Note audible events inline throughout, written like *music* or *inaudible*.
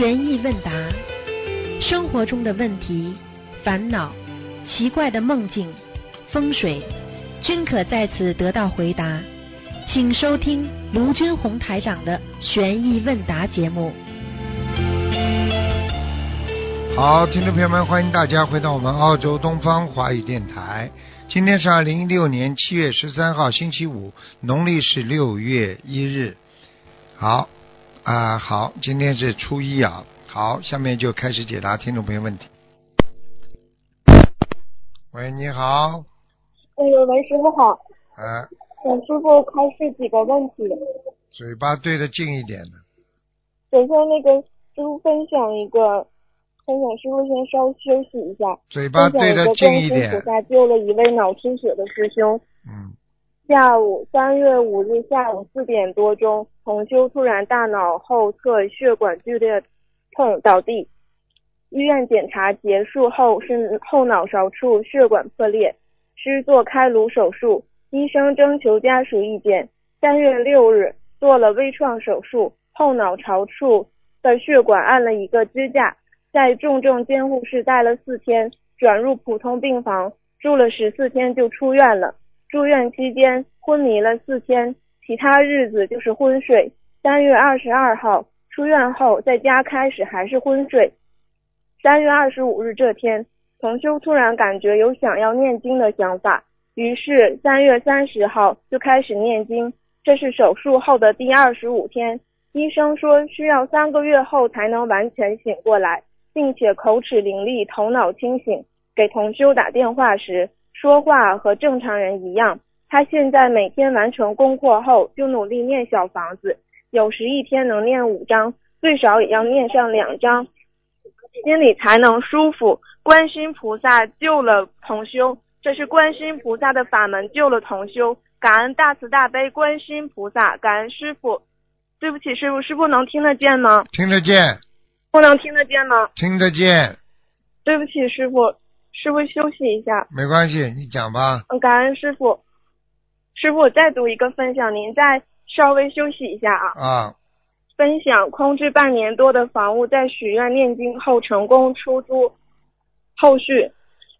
悬疑问答，生活中的问题、烦恼、奇怪的梦境、风水，均可在此得到回答。请收听卢军红台长的悬疑问答节目。好，听众朋友们，欢迎大家回到我们澳洲东方华语电台。今天是二零一六年七月十三号，星期五，农历是六月一日。好啊，好，今天是初一啊。好，下面就开始解答听众朋友问题。喂，你好，哎呦，喂，师傅好，啊，请师傅开示几个问题。嘴巴对得近一点的，首先那个师傅分享一个，分享师傅先稍休息一下。嘴巴对得近一点观世菩。萨救了一位脑出血的师兄。嗯，下午三月五日下午四点多钟，同修突然大脑后侧血管剧烈痛倒地，医院检查结束后是后脑勺处血管破裂，需做开颅手术。医生征求家属意见，三月六日做了微创手术，后脑勺处的血管按了一个支架，在重症监护室待了四天，转入普通病房，住了十四天就出院了。住院期间昏迷了四天，其他日子就是昏睡。三月二十二号出院后，在家开始还是昏睡。三月二十五日这天，同修突然感觉有想要念经的想法，于是三月三十号就开始念经。这是手术后的第二十五天，医生说需要三个月后才能完全醒过来，并且口齿伶俐，头脑清醒。给同修打电话时，说话和正常人一样。他现在每天完成功课后就努力念小房子，有时一天能念五章，最少也要念上两章，心里才能舒服。观世音菩萨救了同修，这是观世音菩萨的法门救了同修，感恩大慈大悲观世音菩萨，感恩师傅。对不起，师傅，师傅能听得见吗？听得见，不能听得见吗？听得见，对不起，师傅，师傅休息一下。没关系，你讲吧。嗯，感恩师傅。师傅，我再读一个分享，您再稍微休息一下啊。啊，分享空置半年多的房屋，在许愿念经后成功出租。后续，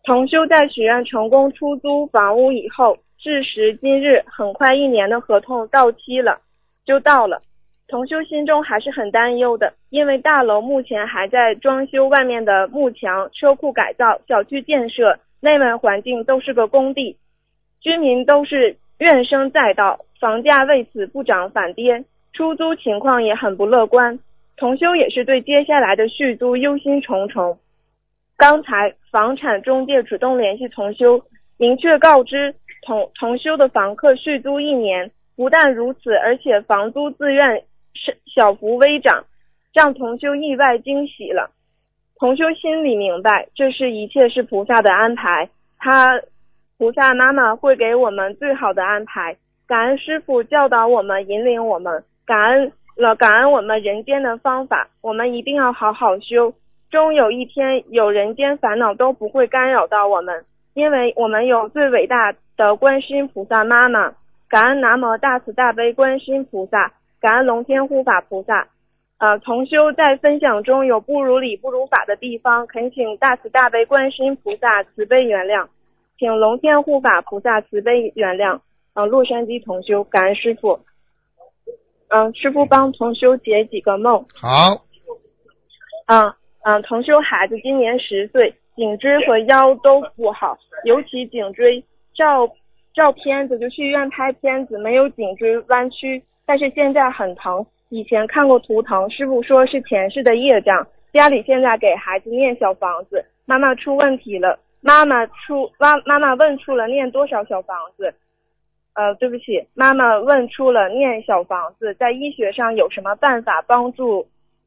同修在许愿成功出租房屋以后，至时今日，很快一年的合同到期了，就到了。同修心中还是很担忧的，因为大楼目前还在装修外面的幕墙、车库改造、小区建设，内外环境都是个工地，居民都是怨声载道，房价为此不涨反跌，出租情况也很不乐观。同修也是对接下来的续租忧心忡忡。刚才房产中介主动联系同修，明确告知同同修的房客续租一年。不但如此，而且房租自愿小幅微涨，让同修意外惊喜了。同修心里明白，这是一切是菩萨的安排，他菩萨妈妈会给我们最好的安排。感恩师傅教导我们，引领我们，感恩了感恩我们人间的方法，我们一定要好好修。终有一天，有人间烦恼都不会干扰到我们，因为我们有最伟大的观世音菩萨妈妈。感恩南无大慈大悲观世音菩萨，感恩龙天护法菩萨。呃，同修在分享中有不如理不如法的地方，恳请大慈大悲观世音菩萨慈悲原谅，请龙天护法菩萨慈悲原谅。呃，洛杉矶同修，感恩师傅。嗯、师傅帮同修解几个梦。好，嗯嗯，同修孩子今年十岁，颈椎和腰都不好，尤其颈椎照照片子就去医院拍片子，没有颈椎弯曲，但是现在很疼。以前看过图腾，师傅说是前世的业障。家里现在给孩子念小房子，妈妈出问题了，妈妈出妈妈妈问出了念多少小房子？呃，对不起，妈妈问出了念小房子，在医学上有什么办法帮助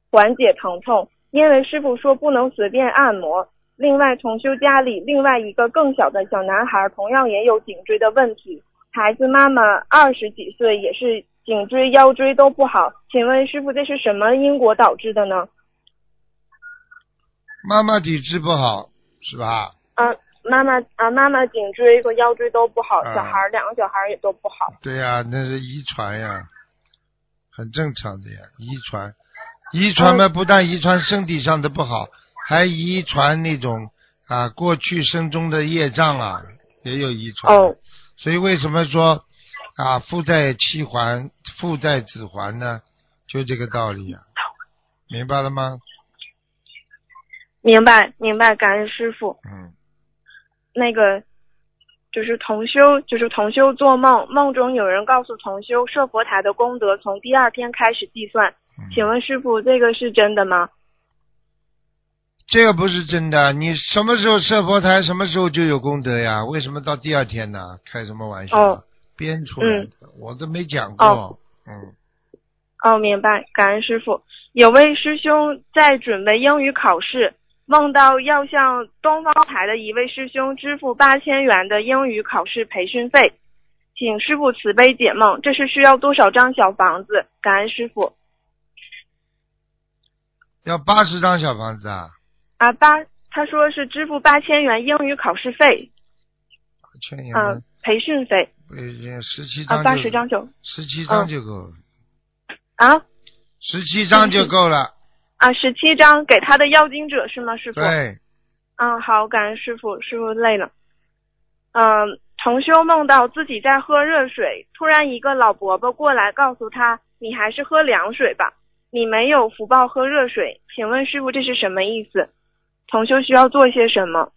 缓解疼痛？因为师傅说不能随便按摩。另外，重修家里另外一个更小的小男孩同样也有颈椎的问题，孩子妈妈二十几岁也是颈椎、腰椎都不好。请问师傅，这是什么因果导致的呢？妈妈体质不好是吧？啊，妈妈啊，妈妈颈椎和腰椎都不好，啊小孩儿两个小孩儿也都不好。对呀、那是遗传呀，很正常的呀，遗传。遗传嘛，不但遗传身体上的不好，还遗传那种啊过去生中的业障啊，也有遗传。哦，所以为什么说啊父债妻还，父债子还呢？就这个道理啊、明白了吗？明白明白，感恩师傅。嗯，那个就是同修，就是同修做梦，梦中有人告诉同修，设佛台的功德从第二天开始计算。嗯请问师傅，这个是真的吗？这个不是真的。你什么时候设佛台，什么时候就有功德呀？为什么到第二天呢？开什么玩笑？哦编出来的，我都没讲过。哦嗯，哦，明白，感恩师傅。有位师兄在准备英语考试，梦到要向东方台的一位师兄支付八千元的英语考试培训费，请师傅慈悲解梦。这是需要多少张小房子？感恩师傅。要八十张小房子啊，啊，八，他说是支付八千元英语考试费，八千元啊，培训费不十七啊，张就八十张就十七张就够了，啊十七张就够了。啊，十七张给他的要经者是吗，师傅？对，嗯，好，感恩师傅，师傅累了。嗯，同修梦到自己在喝热水，突然一个老伯伯过来告诉他：“你还是喝凉水吧，你没有福报喝热水。”请问师傅这是什么意思？同修需要做些什么？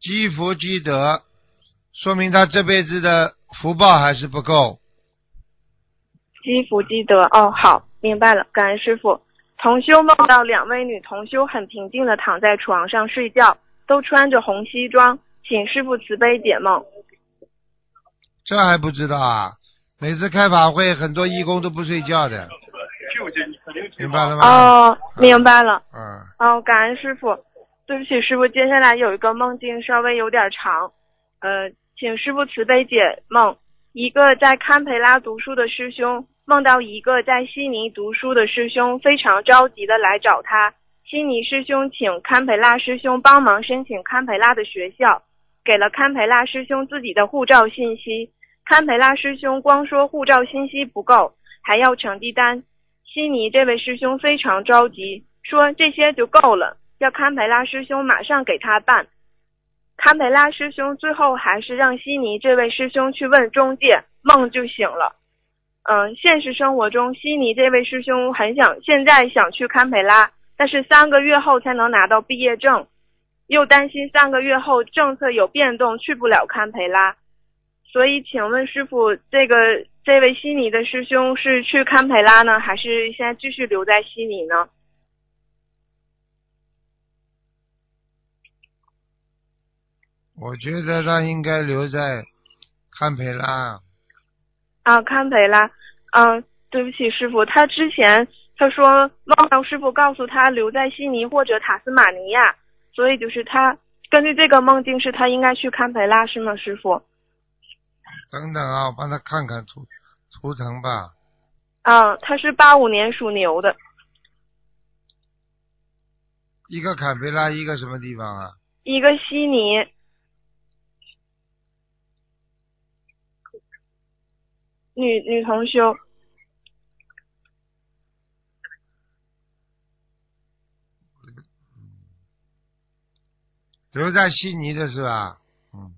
积福积德，说明他这辈子的福报还是不够。积福积德。哦，好，明白了，感恩师傅。同修梦到两位女同修很平静的躺在床上睡觉，都穿着红西装，请师傅慈悲解梦。这还不知道啊？每次开法会，很多义工都不睡觉的，明白了吗？哦，明白了。嗯，哦，感恩师傅。对不起，师傅，接下来有一个梦境稍微有点长，呃，请师傅慈悲解梦。一个在堪培拉读书的师兄梦到一个在悉尼读书的师兄非常着急的来找他，悉尼师兄请堪培拉师兄帮忙申请堪培拉的学校，给了堪培拉师兄自己的护照信息。堪培拉师兄光说护照信息不够，还要成绩单。悉尼这位师兄非常着急，说这些就够了，要堪培拉师兄马上给他办。堪培拉师兄最后还是让悉尼这位师兄去问中介，梦就醒了。嗯，现实生活中，悉尼这位师兄很想现在想去堪培拉，但是三个月后才能拿到毕业证，又担心三个月后政策有变动，去不了堪培拉。所以，请问师傅，这个这位悉尼的师兄是去堪培拉呢，还是现在继续留在悉尼呢？我觉得他应该留在堪培拉。啊，堪培拉。嗯，对不起，师傅，他之前他说梦到师傅告诉他留在悉尼或者塔斯马尼亚，所以就是他根据这个梦境是他应该去堪培拉是吗，师傅？等等啊，我帮他看看图图腾吧。啊，他是八五年属牛的，一个堪培拉，一个什么地方啊？一个悉尼。女女同修，留在悉尼的是吧？嗯，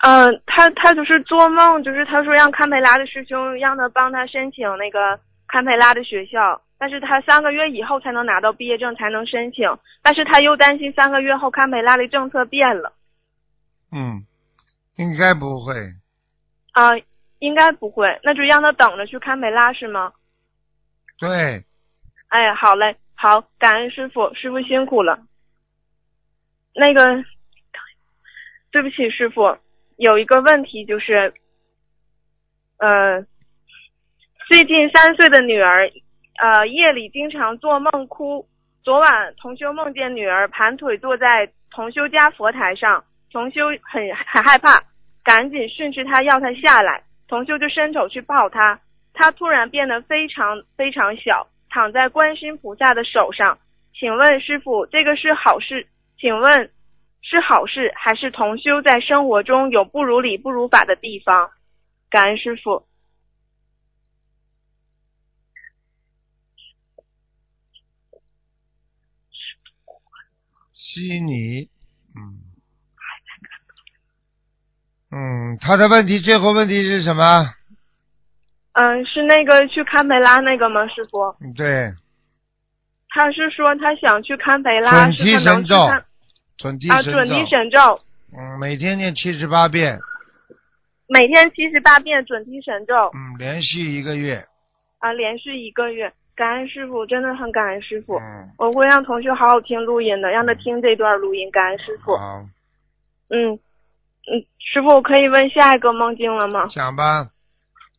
嗯，他他就是做梦，就是他说让堪培拉的师兄让他帮他申请那个堪培拉的学校，但是他三个月以后才能拿到毕业证才能申请，但是他又担心三个月后堪培拉的政策变了，嗯，应该不会。啊、应该不会，那就让他等着去堪培拉是吗？对，哎，好嘞，好，感恩师傅，师傅辛苦了。那个，对不起，师傅，有一个问题就是，呃，最近三岁的女儿，呃，夜里经常做梦哭。昨晚同修梦见女儿盘腿坐在同修家佛台上，同修很很害怕，赶紧训斥她要她下来。同修就伸手去抱他。他突然变得非常非常小躺在观音菩萨的手上。请问师傅这个是好事？请问是好事还是同修在生活中有不如理不如法的地方？感恩师傅悉尼嗯。嗯，他的问题最后问题是什么？嗯，是那个去堪培拉那个吗，师傅？嗯，对，他是说他想去堪培拉，准提神咒准提神准提咒，神咒，嗯，每天念七十八遍，每天七十八遍准提神咒，嗯，连续一个月，啊，连续一个月。感恩师傅，真的很感恩师傅。嗯，我会让同学好好听录音的，让他听这段录音。感恩师傅。好，嗯嗯，师傅，我可以问下一个梦境了吗？讲吧，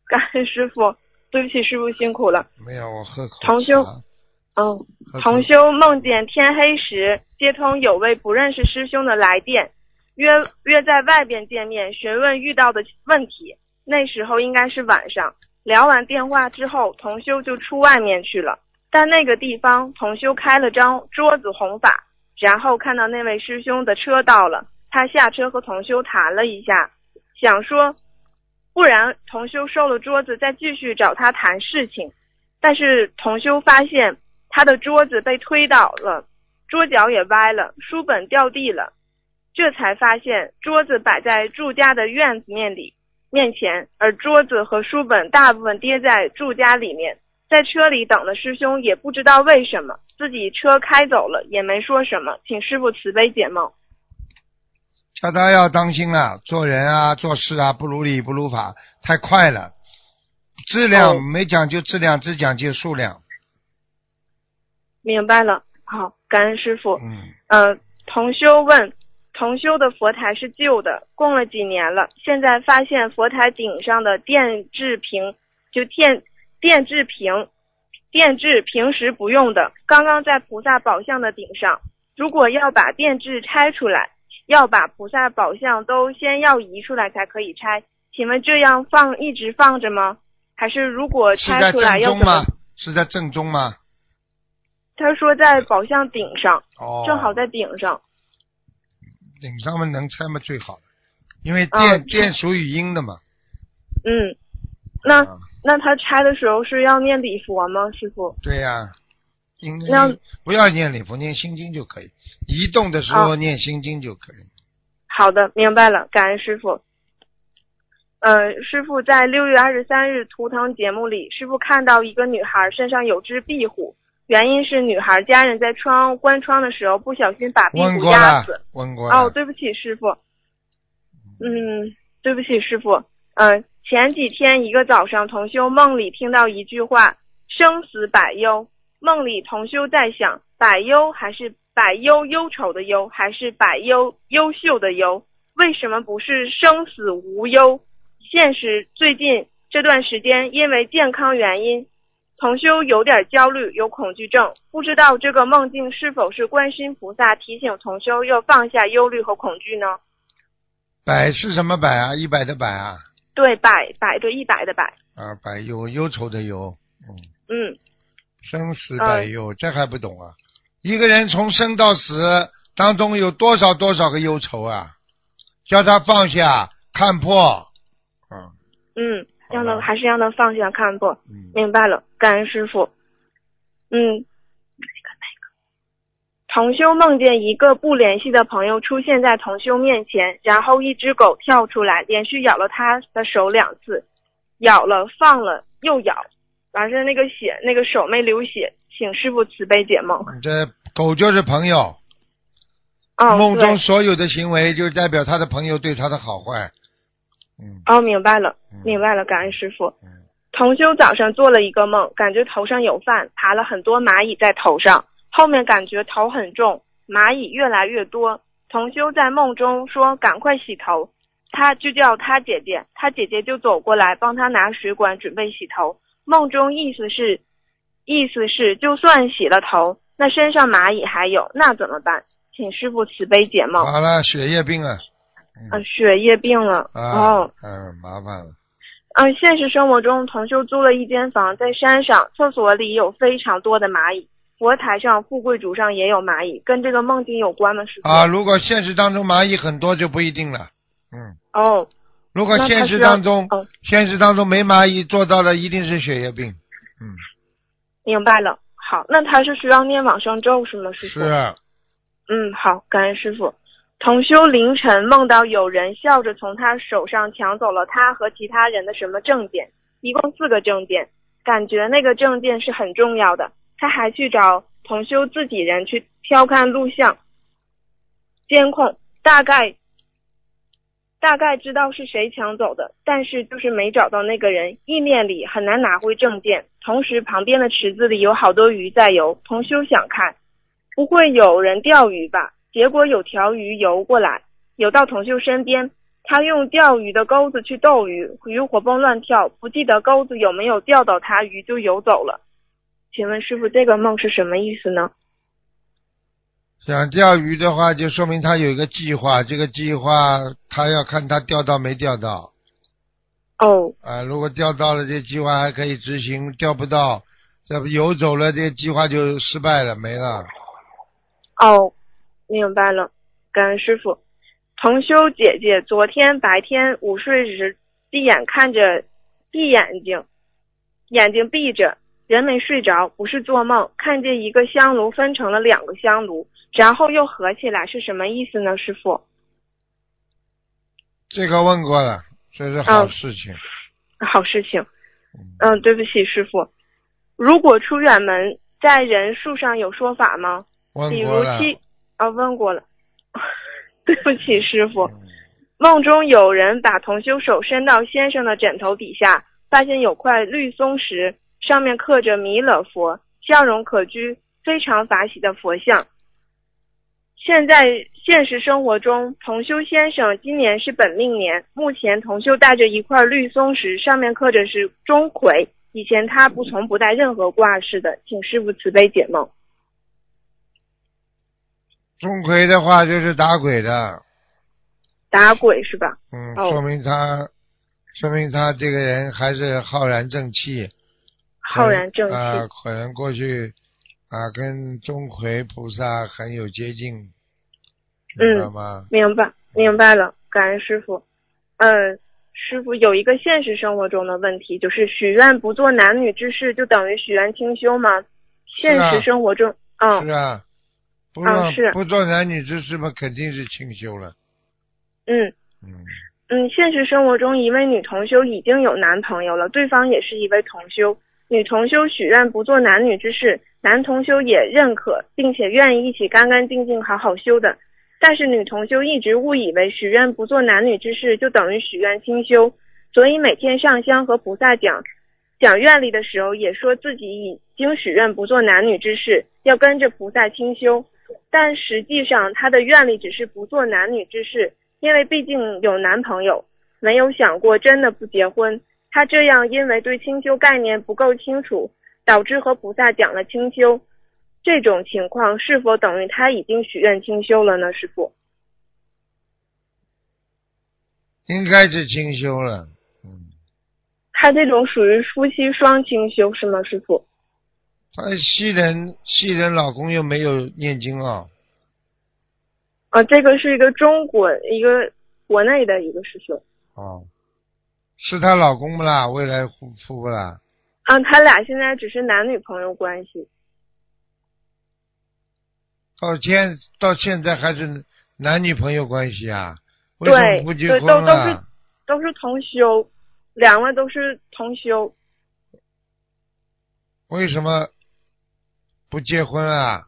感恩师傅，对不起，师傅辛苦了。没有，我喝口同修嗯，同修梦见天黑时接通有位不认识师兄的来电，约约在外边见面，询问遇到的问题。那时候应该是晚上，聊完电话之后，同修就出外面去了。但那个地方，同修开了张桌子弘法，然后看到那位师兄的车到了，他下车和同修谈了一下，想说，不然同修收了桌子再继续找他谈事情。但是同修发现他的桌子被推倒了，桌角也歪了，书本掉地了，这才发现桌子摆在住家的院子面里面前，而桌子和书本大部分跌在住家里面。在车里等的师兄也不知道为什么自己车开走了，也没说什么，请师傅慈悲解梦。叫他要当心啊，做人啊，做事啊，不如理不如法，太快了。质量、哦没讲究质量，只讲究数量。明白了，好，感恩师傅。嗯，呃，同修问，同修的佛台是旧的，供了几年了，现在发现佛台顶上的电制屏，就电电制屏，电制平时不用的，刚刚在菩萨宝像的顶上。如果要把电制拆出来，要把菩萨宝像都先要移出来才可以拆。请问这样放一直放着吗？还是如果拆出来正要怎么中吗？？是在正中吗？他说在宝像顶上，哦，正好在顶上。顶上面能拆吗最好了，因为嗯电、是电属于阴的嘛。嗯，那啊那他拆的时候是要念礼佛吗，师傅？对呀、应那不要念礼佛，念心经就可以。移动的时候哦念心经就可以。好的，明白了，感恩师傅。呃，师傅在六月二十三日图腾节目里，师傅看到一个女孩身上有只壁虎，原因是女孩家人在窗关窗的时候不小心把壁虎压死。，问过了。哦，对不起，师傅。嗯，对不起，师傅。嗯、前几天一个早上，同修梦里听到一句话：“生死百忧。”梦里同修在想，百忧还是百忧忧愁的忧，还是百忧优秀的忧？为什么不是生死无忧？现实最近这段时间，因为健康原因，同修有点焦虑，有恐惧症，不知道这个梦境是否是观世音菩萨提醒同修要放下忧虑和恐惧呢？百是什么百啊？一百的百啊？对，百百对一百的百，啊，百忧忧愁的忧。嗯，嗯，生死百忧，这还不懂啊？一个人从生到死当中有多少多少个忧愁啊？叫他放下，看破。嗯嗯，让他还是让他放下看破，嗯，明白了，感恩师傅。嗯，同修梦见一个不联系的朋友出现在同修面前，然后一只狗跳出来，连续咬了他的手两次，咬了放了又咬，完事那个血那个手没流血，请师傅慈悲解梦。这狗就是朋友，哦，梦中，所有的行为就代表他的朋友对他的好坏。嗯哦，明白了，嗯明白了，感恩师傅。嗯同修早上做了一个梦，感觉头上有饭，爬了很多蚂蚁在头上，后面感觉头很重，蚂蚁越来越多。同修在梦中说：“赶快洗头。”他就叫他姐姐，他姐姐就走过来帮他拿水管准备洗头。梦中意思是，意思是就算洗了头，那身上蚂蚁还有，那怎么办？请师傅慈悲解梦。好了，血液病了。啊，血液病了。啊，哦，嗯，麻烦了。嗯，现实生活中，同修租了一间房在山上，厕所里有非常多的蚂蚁，佛台上、富贵竹上也有蚂蚁，跟这个梦境有关吗？师傅？啊，如果现实当中蚂蚁很多就不一定了。嗯，哦，如果现实当中，哦，现实当中没蚂蚁做到了，一定是血液病。嗯，明白了。好，那他是需要念往生咒是吗？师傅？是。嗯，好，感恩师傅。同修凌晨梦到有人笑着从他手上抢走了他和其他人的什么证件，一共四个证件，感觉那个证件是很重要的。他还去找同修自己人去调看录像、监控，大概大概知道是谁抢走的，但是就是没找到那个人，意念里很难拿回证件。同时，旁边的池子里有好多鱼在游，同修想看，不会有人钓鱼吧？结果有条鱼游过来，游到同修身边，他用钓鱼的钩子去逗鱼，鱼活蹦乱跳，不记得钩子有没有钓到它，鱼就游走了。请问师傅，这个梦是什么意思呢？想钓鱼的话，就说明他有一个计划，这个计划他要看他钓到没钓到。哦，啊，如果钓到了，这计划还可以执行；钓不到，这不游走了，这计划就失败了，没了。哦。明白了，感恩师傅。同修姐姐昨天白天午睡时闭眼看着，闭眼睛，眼睛闭着，人没睡着，不是做梦，看见一个香炉分成了两个香炉，然后又合起来，是什么意思呢？师傅？这个问过了，这是好事情。好事情。嗯，对不起，师傅。如果出远门，在人数上有说法吗？比如七。啊，问过了，*laughs* 对不起，师傅。梦中有人把同修手伸到先生的枕头底下，发现有块绿松石，上面刻着弥勒佛，笑容可掬，非常法喜的佛像。现在现实生活中，同修先生今年是本命年，目前同修带着一块绿松石，上面刻着是钟馗。以前他不从不带任何挂饰的，请师傅慈悲解梦。钟馗的话就是打鬼的，打鬼是吧？嗯，说明他，说明他这个人还是浩然正气，浩然正气啊，可能过去啊跟钟馗菩萨很有接近，明白吗？明白，明白了，感恩师傅。嗯，师傅有一个现实生活中的问题，就是许愿不做男女之事，就等于许愿清修吗？现实生活中，嗯，是啊。不做不做男女之事嘛，肯定是清修了。嗯嗯嗯，现实生活中一位女同修已经有男朋友了，对方也是一位同修。女同修许愿不做男女之事，男同修也认可，并且愿意一起干干净净好好修的。但是女同修一直误以为许愿不做男女之事就等于许愿清修，所以每天上香和菩萨讲讲愿力的时候，也说自己已经许愿不做男女之事，要跟着菩萨清修。但实际上，她的愿力只是不做男女之事，因为毕竟有男朋友，没有想过真的不结婚。她这样，因为对清修概念不够清楚，导致和菩萨讲了清修。这种情况是否等于他已经许愿清修了呢？师傅，应该是清修了。嗯，他这种属于夫妻双清修是吗？师傅？他西人，西人老公又没有念经啊。啊，这个是一个中国一个国内的一个师兄。哦，是她老公不啦？未来夫妇不啦？啊，他俩现在只是男女朋友关系。到现到现在还是男女朋友关系啊？对，不结婚都都是都是同修，两位都是同修。为什么？不结婚啊？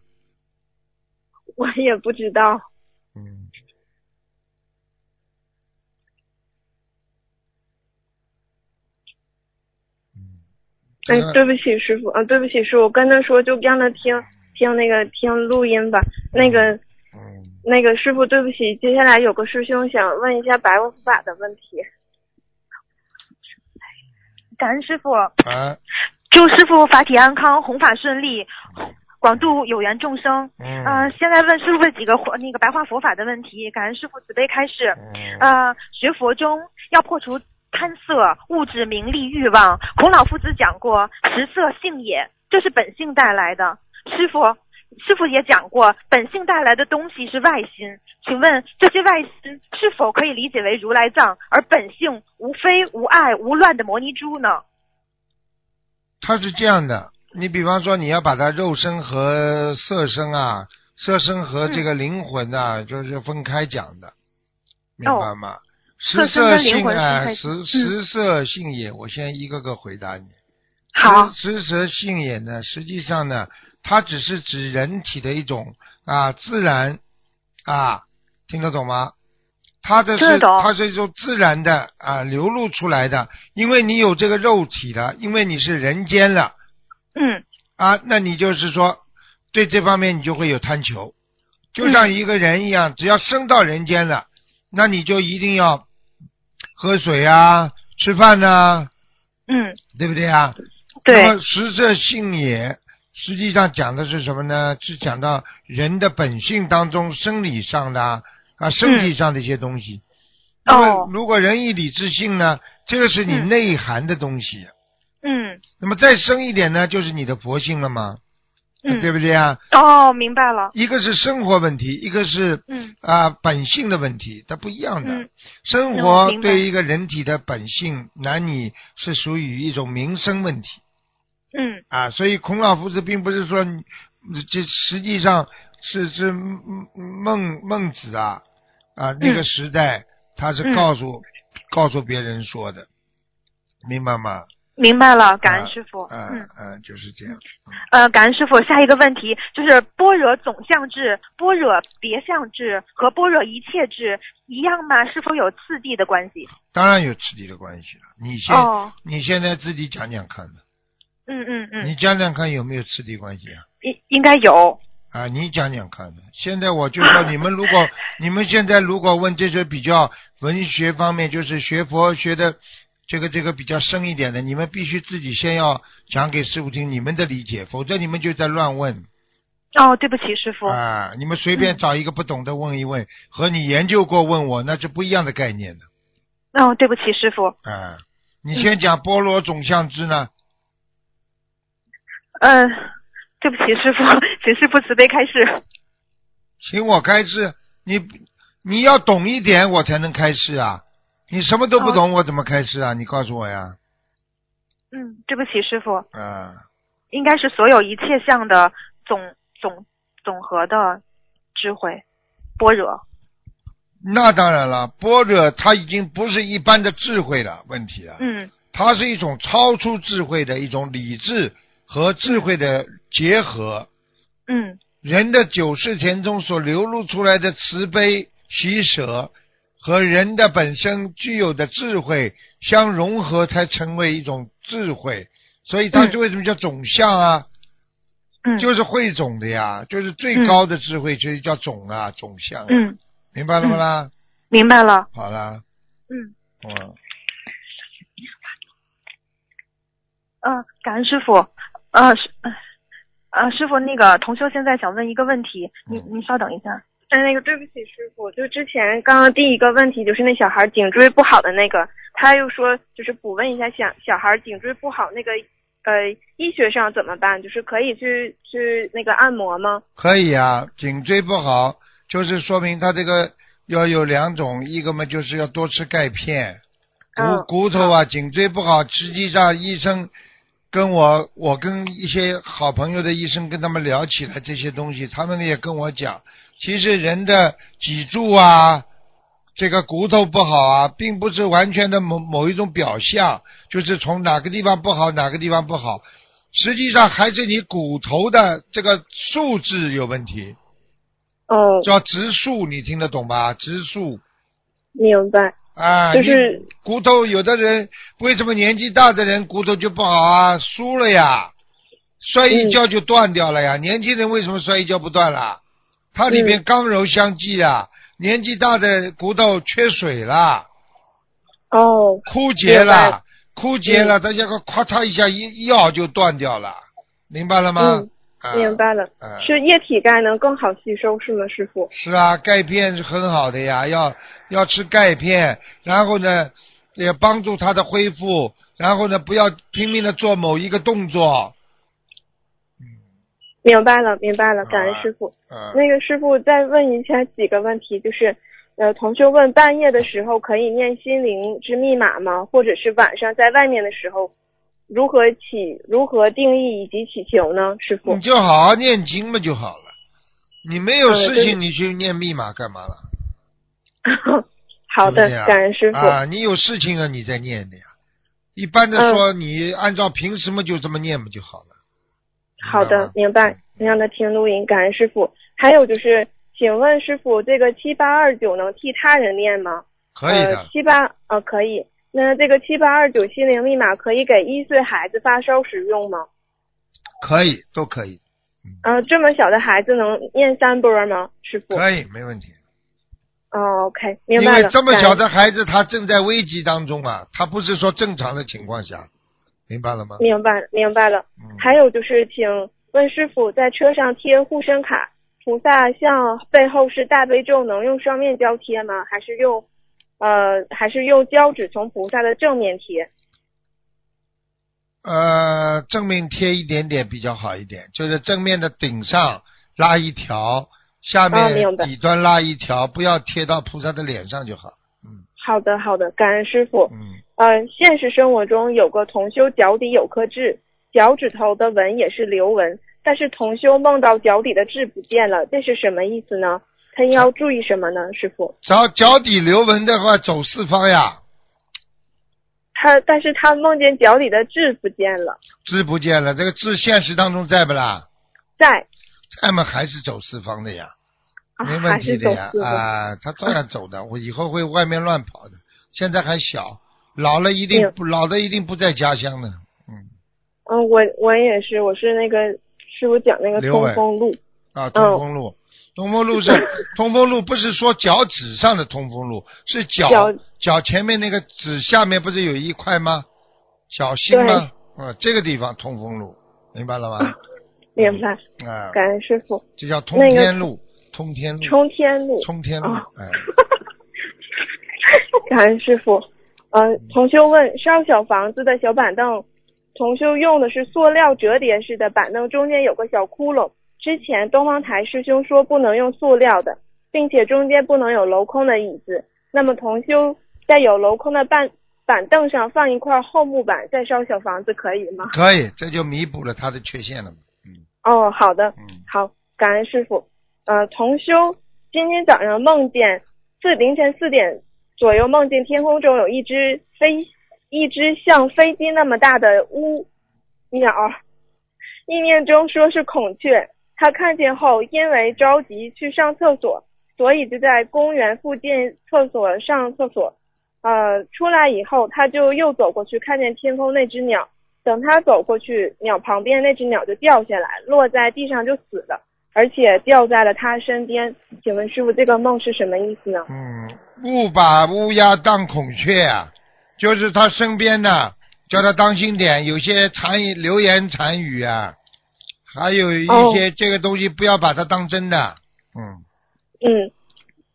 我也不知道。嗯。哎，对不起，师傅啊，对不起，师傅，我跟他说，就让他听听那个听录音吧。那个，嗯，那个师傅，对不起，接下来有个师兄想问一下白佛法的问题。感恩师傅。啊。祝师傅法体安康，弘法顺利，广度有缘众生。嗯，现在问师傅几个那个白话佛法的问题，感恩师傅慈悲开示。呃，学佛中要破除贪色、物质、名利欲望。孔老夫子讲过，食色性也，这是本性带来的。师傅，师傅也讲过，本性带来的东西是外心。请问这些外心是否可以理解为如来藏，而本性无非无爱无乱的摩尼珠呢？它是这样的，你比方说你要把它肉身和色身啊色身和嗯这个灵魂啊、就是分开讲的，明白吗？食色身色性啊，开食嗯。食色性也，我先一个个回答你。好，食食色性也呢，实际上呢，它只是指人体的一种啊自然啊，听得懂吗？它这是它是一种自然的啊流露出来的，因为你有这个肉体了，因为你是人间了嗯。啊，那你就是说对这方面你就会有贪求，就像一个人一样，只要升到人间了，那你就一定要喝水啊、吃饭呐、嗯，对不对啊？对那么实色性也，实际上讲的是什么呢？是讲到人的本性当中生理上的啊啊身体上的一些东西。那么哦如果人以理智性呢，这个是你嗯内涵的东西。嗯那么再深一点呢，就是你的佛性了嘛，嗯，对不对啊？哦，明白了，一个是生活问题，一个是嗯啊本性的问题，它不一样的。嗯生嗯活对于一个人体的本性，男女是属于一种民生问题。嗯啊，所以孔老夫子并不是说，这实际上是是孟孟子啊啊那个嗯时代，他是嗯告诉、告诉别人说的，明白吗？明白了，感恩师傅。啊嗯啊，就是这样。呃，感恩师傅。下一个问题就是般若总相智、般若别相智和般若一切智一样吗？是否有次第的关系？当然有次第的关系了。你现、哦，你现在自己讲讲看吧，嗯嗯嗯，你讲讲看有没有次第关系啊？应应该有。啊，你讲讲看的。现在我就说，*laughs* 你们如果你们现在如果问这些比较文学方面，就是学佛学的这个这个比较深一点的，你们必须自己先要讲给师傅听你们的理解，否则你们就在乱问哦，对不起，师傅。啊！你们随便嗯找一个不懂的问一问，和你研究过问我那是不一样的概念的哦，对不起，师傅。啊！你先讲波罗总相知呢，嗯、对不起，师傅，*laughs* 请师傅慈悲开示。请我开示，你你要懂一点，我才能开示啊！你什么都不懂，我怎么开示啊？你告诉我呀！嗯，对不起，师傅，啊，应该是所有一切相的总总总和的智慧，般若。那当然了，般若它已经不是一般的智慧了，问题了，嗯它是一种超出智慧的一种理智和智慧的结合。嗯人的九世田中所流露出来的慈悲喜舍和人的本身具有的智慧相融合，才成为一种智慧。所以它就为什么叫总相啊？嗯，就是汇总的呀，就是最高的智慧，就是叫总啊，总相、啊。嗯，明白了吗啦？明白了。好啦，嗯嗯，呃，感恩师傅。呃，师呃，师傅，那个同修现在想问一个问题，你嗯你稍等一下。嗯，那个对不起师傅，就之前刚刚第一个问题就是那小孩颈椎不好的那个，他又说就是补问一下小小孩颈椎不好那个呃医学上怎么办？就是可以去去那个按摩吗？可以啊。颈椎不好，就是说明他这个要有两种，一个嘛就是要多吃钙片，骨、嗯骨头啊，颈椎不好，实际上医生跟我，我跟一些好朋友的医生跟他们聊起来这些东西，他们也跟我讲，其实人的脊柱啊。这个骨头不好啊，并不是完全的某某一种表象，就是从哪个地方不好哪个地方不好，实际上还是你骨头的这个素质有问题，哦，叫植树，你听得懂吧？植树明白。啊，就是骨头，有的人为什么年纪大的人骨头就不好啊？输了呀，摔一跤就断掉了呀。年轻人为什么摔一跤不断啦？它里面刚柔相济啊。年纪大的骨头缺水了，哦，枯竭了，枯竭了，它这个咔嚓一下一一咬就断掉了，明白了吗？明白了，啊是液体钙能更好吸收是吗，师傅？是啊，钙片是很好的呀，要要吃钙片，然后呢，也帮助它的恢复，然后呢，不要拼命的做某一个动作。明白了，明白了，感恩师傅。嗯，那个师傅再问一下几个问题，就是，呃，同学问半夜的时候可以念心灵之密码吗？或者是晚上在外面的时候，如何起如何定义以及祈求呢？师傅你，就好好念经嘛就好了。你没有事情，你去念密码干嘛了？*laughs* 好的感恩师傅。啊，你有事情啊，你再念的呀。一般的嗯说，你按照平时嘛就这么念不就好了？好的，明明白。让他听录音，感恩师傅。还有就是，请问师傅，这个七八二九能替他人念吗？可以的呃，，七八呃可以。那这个七八二九心灵密码可以给一岁孩子发烧使用吗？可以，都可以，呃，这么小的孩子能念三波吗？师傅？可以，没问题。哦，OK，明白了。为这么小的孩子，他正在危机当中啊，他不是说正常的情况下，明白了吗？明白明白了。嗯，还有就是，请问师傅，在车上贴护身卡，菩萨像背后是大悲咒，能用双面胶贴吗？还是用呃，还是用胶纸从菩萨的正面贴？呃，正面贴一点点比较好一点，就是正面的顶上拉一条，下啊面底端拉一条，不要贴到菩萨的脸上就好。嗯好的好的，感恩师傅。嗯，呃，现实生活中有个同修脚底有颗痣，脚趾头的纹也是流纹，但是同修梦到脚底的痣不见了，这是什么意思呢？他要注意什么呢，师傅？脚脚底留纹的话，走四方呀，他但是他梦见脚底的痣不见了，痣不见了，这个痣现实当中在不啦？在在嘛还是走四方的呀，啊没问题的呀。啊，他照样走的，我以后会外面乱跑的，现在还小，老了一定嗯不老的一定不在家乡的，嗯嗯，我我也是，我是那个师傅讲那个通风路，啊，嗯通风路，通风路是 *laughs* 通风路，不是说脚趾上的通风路，是脚脚脚前面那个趾下面不是有一块吗？小心吗？啊，这个地方通风路，明白了吗？*laughs* 明白？啊，感恩师傅。这叫通那个天路，通天路，冲天路，冲天路，啊哎，*laughs* 感恩师傅。呃，同修问烧小房子的小板凳，同修用的是塑料折叠式的板凳，中间有个小窟窿。之前东方台师兄说不能用塑料的，并且中间不能有镂空的椅子。那么同修在有镂空的板板凳上放一块厚木板，再烧小房子可以吗？可以，这就弥补了他的缺陷了。嗯哦，好的，嗯，好，感恩师傅。呃，同修今天早上梦见四凌晨四点左右梦见天空中有一只飞一只像飞机那么大的乌鸟，意念中说是孔雀。他看见后，因为着急去上厕所，所以就在公园附近厕所上厕所。呃，出来以后，他就又走过去，看见天空那只鸟。等他走过去，鸟旁边那只鸟就掉下来，落在地上就死了，而且掉在了他身边。请问师傅，这个梦是什么意思呢？嗯，勿把乌鸦当孔雀啊，就是他身边的，叫他当心点，有些残语流言残语啊，还有一些这个东西不要把它当真的。嗯嗯，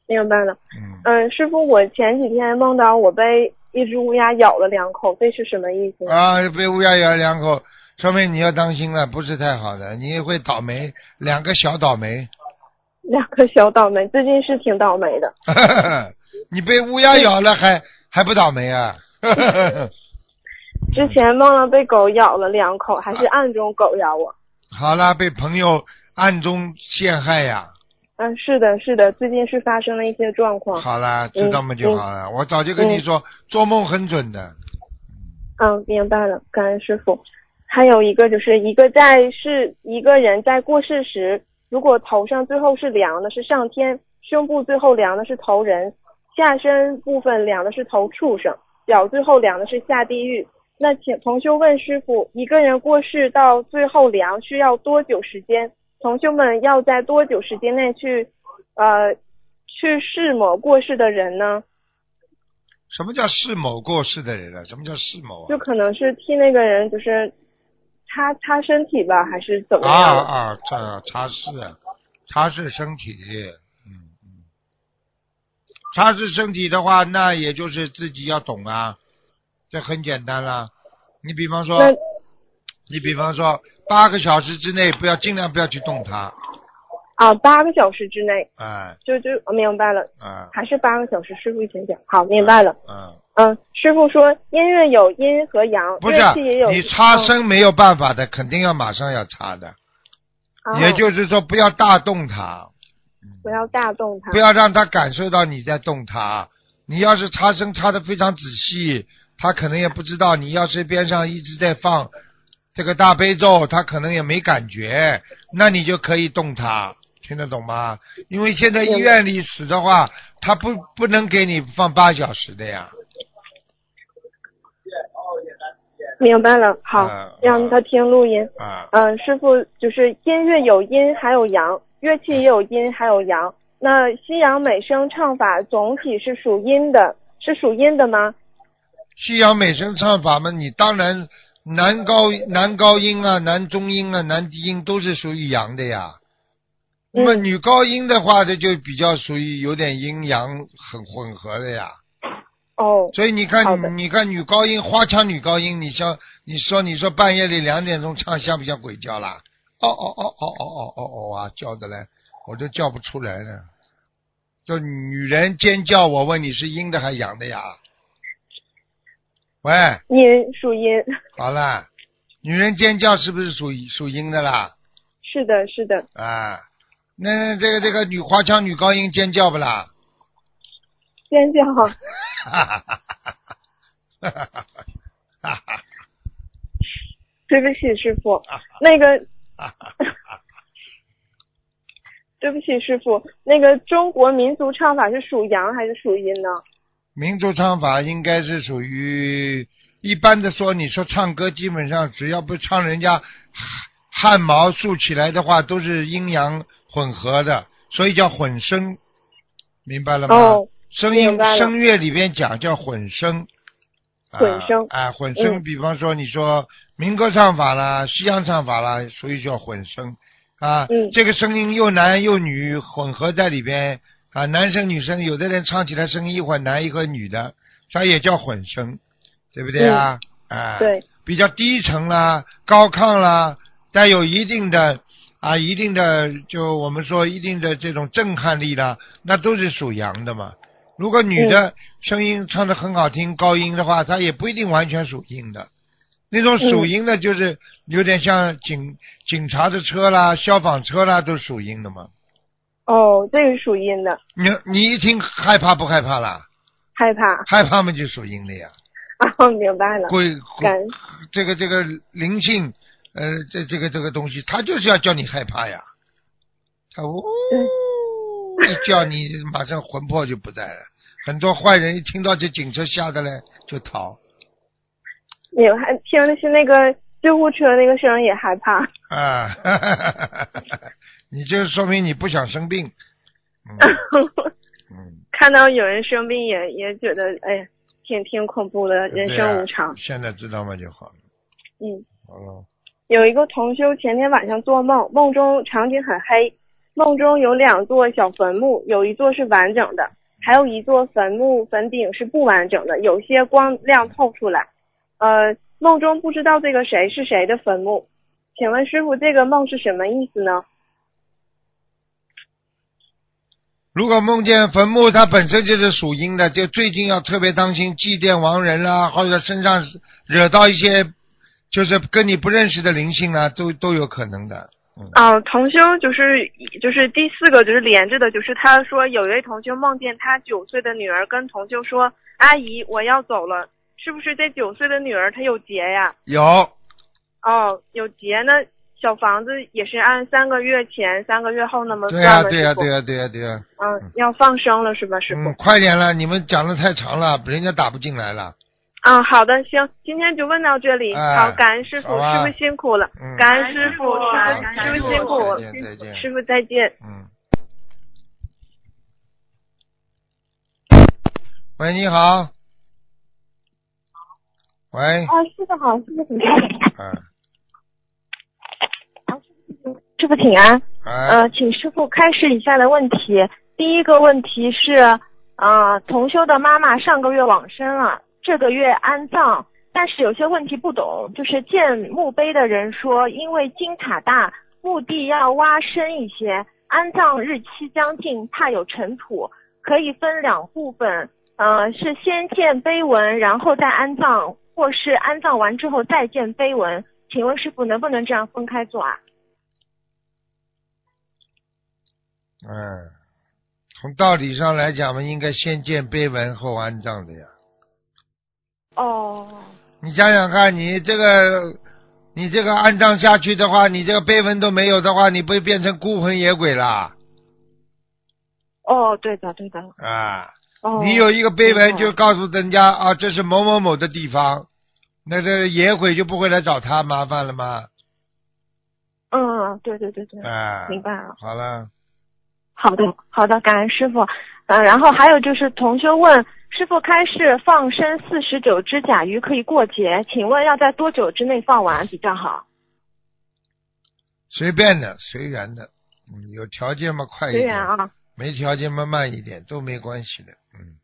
明白了。嗯，嗯，师傅，我前几天梦到我被一只乌鸦咬了两口，这是什么意思？啊，被乌鸦咬了两口，说明你要当心了，不是太好的，你也会倒霉，两个小倒霉。两个小倒霉，最近是挺倒霉的。*laughs* 你被乌鸦咬了还还不倒霉啊？*laughs* 之前梦了被狗咬了两口，还是暗中狗咬我。好了，被朋友暗中陷害呀。嗯，是的，是的，最近是发生了一些状况。好了，知道吗就好了。我早就跟你说，做梦很准的。嗯，明白了，感恩师傅。还有一个就是一个在世一个人在过世时，如果头上最后是凉的，是上天；胸部最后凉的是头人；下身部分凉的是头畜生；脚最后凉的是下地狱。那请同修问师傅，一个人过世到最后凉需要多久时间？同修们要在多久时间内去，呃，去世某过世的人呢？什么叫世某过世的人啊？什么叫世某啊？就可能是替那个人就是擦擦身体吧，还是怎么啊样？啊，啊擦拭，擦拭身体，嗯嗯，擦拭身体的话，那也就是自己要懂啊，这很简单啦。你比方说，你比方说八个小时之内不要尽量不要去动它，啊，八个小时之内，哎就就我明白了，哎还是八个小时。师傅以前讲，好，明白了。嗯，嗯，师傅说音乐有阴和阳，不是。你擦嗯身没有办法的，肯定要马上要擦的，哦也就是说不要大动它，不要大动它不。要让它感受到你在动它。你要是插声插的非常仔细，他可能也不知道。你要是边上一直在放这个大悲咒，他可能也没感觉，那你就可以动它，听得懂吗？因为现在医院里死的话，他不不能给你放八小时的呀。明白了，好，嗯让他听录音。啊，嗯，师傅，就是音乐有阴还有阳，乐器也有阴还有阳。那西洋美声唱法总体是属阴的，是属阴的吗？西洋美声唱法嘛，你当然男高男高音啊、男中音啊、男低音都是属于阳的呀。那么嗯女高音的话，这就比较属于有点阴阳很混合的呀。哦，所以你看，你看女高音花腔女高音，你像你说你说半夜里两点钟唱像不像鬼叫啦？哦哦哦哦哦哦哦哦啊，叫的嘞，我都叫不出来了。就女人尖叫，我问你是阴的还是阳的呀？喂，阴属阴，好啦，女人尖叫是不是属属阴的啦？是的，是的，啊，那那这个这个女花腔女高音尖叫不啦？尖叫。哈，哈，哈，哈，哈，哈，哈，哈，对不起，师傅，*laughs* 那个，*laughs* 对不起，师傅，那个中国民族唱法是属阳还是属阴呢？民族唱法应该是属于一般的说，你说唱歌，基本上只要不唱人家汗毛竖起来的话，都是阴阳混合的，所以叫混声，明白了吗？哦。声音声乐里边讲叫混声。啊混声啊，混声，嗯比方说你说民歌唱法啦、西洋唱法啦，所以叫混声啊。嗯这个声音又男又女混合在里边啊，男生女生，有的人唱起来声音一会儿男一会儿女的，它也叫混声，对不对啊？啊，嗯对，比较低沉啦、高亢啦，带有一定的啊、一定的就我们说一定的这种震撼力啦，那都是属阳的嘛。如果女的声音唱的很好听，高音的话，她也不一定完全属阴的。那种属阴的，就是有点像警警察的车啦、消防车啦，都属阴的嘛。哦，这个属阴的，你你一听害怕不害怕啦？害怕。害怕嘛就属阴的呀。啊，*laughs* 明白了。鬼感这个这个灵性，呃，这这个这个东西，他就是要叫你害怕呀。他呜一叫你，马上魂魄就不在了。很多坏人一听到这警车吓得嘞就逃你还听的是那个救护车那个声也害怕。啊！哈哈哈你这说明你不想生病。嗯 *laughs* 嗯，看到有人生病也也觉得哎呀，挺挺恐怖的，人生无常。现在知道吗就好了。嗯，好了，有一个同修前天晚上做梦，梦中场景很黑，梦中有两座小坟墓，有一座是完整的，还有一座坟墓坟顶是不完整的，有些光亮透出来。呃，梦中不知道这个谁是谁的坟墓，请问师傅这个梦是什么意思呢？如果梦见坟墓，它本身就是属阴的，就最近要特别当心祭奠亡人啦，或者身上惹到一些就是跟你不认识的灵性啊，都都有可能的。嗯，啊，同修就是就是第四个就是连着的，就是他说有一位同修梦见他九岁的女儿跟同修说：“阿姨，我要走了。”是不是这九岁的女儿她有劫呀？有哦，有劫那小房子也是按三个月前、三个月后那么对呀、算的，对呀、对呀、对呀、对呀、嗯，要放生了是吧，师傅？嗯，快点了，你们讲的太长了，人家打不进来了。嗯，好的，行，今天就问到这里。哎好，感恩师傅，师傅辛苦了，嗯感恩师傅，师傅师傅傅辛苦。师傅再见。嗯。喂，你好。喂，啊，师傅好，师傅请安，嗯，师傅请安。哎，呃，请师傅开始以下的问题。第一个问题是，呃，同修的妈妈上个月往生了，这个月安葬，但是有些问题不懂，就是建墓碑的人说，因为金塔大，墓地要挖深一些，安葬日期将近，怕有尘土，可以分两部分，呃，是先建碑文，然后再安葬，或是安葬完之后再建碑文。请问师傅能不能这样分开做啊？嗯，从道理上来讲嘛，应该先建碑文后安葬的呀。哦，你想想看，你这个，你这个安葬下去的话，你这个碑文都没有的话，你不会变成孤魂野鬼啦？哦，对的，对的。啊，哦，你有一个碑文，就告诉人家啊，这是某某某的地方，那这野鬼就不会来找他麻烦了吗？嗯，对对对对，啊，明白了。好了，好的，好的，感恩师傅。嗯、然后还有就是同学问师傅，开示放生四十九只甲鱼可以过节，请问要在多久之内放完比较好？随便的，随缘的，嗯，有条件嘛快一点，随缘啊。没条件嘛慢一点，都没关系的，嗯。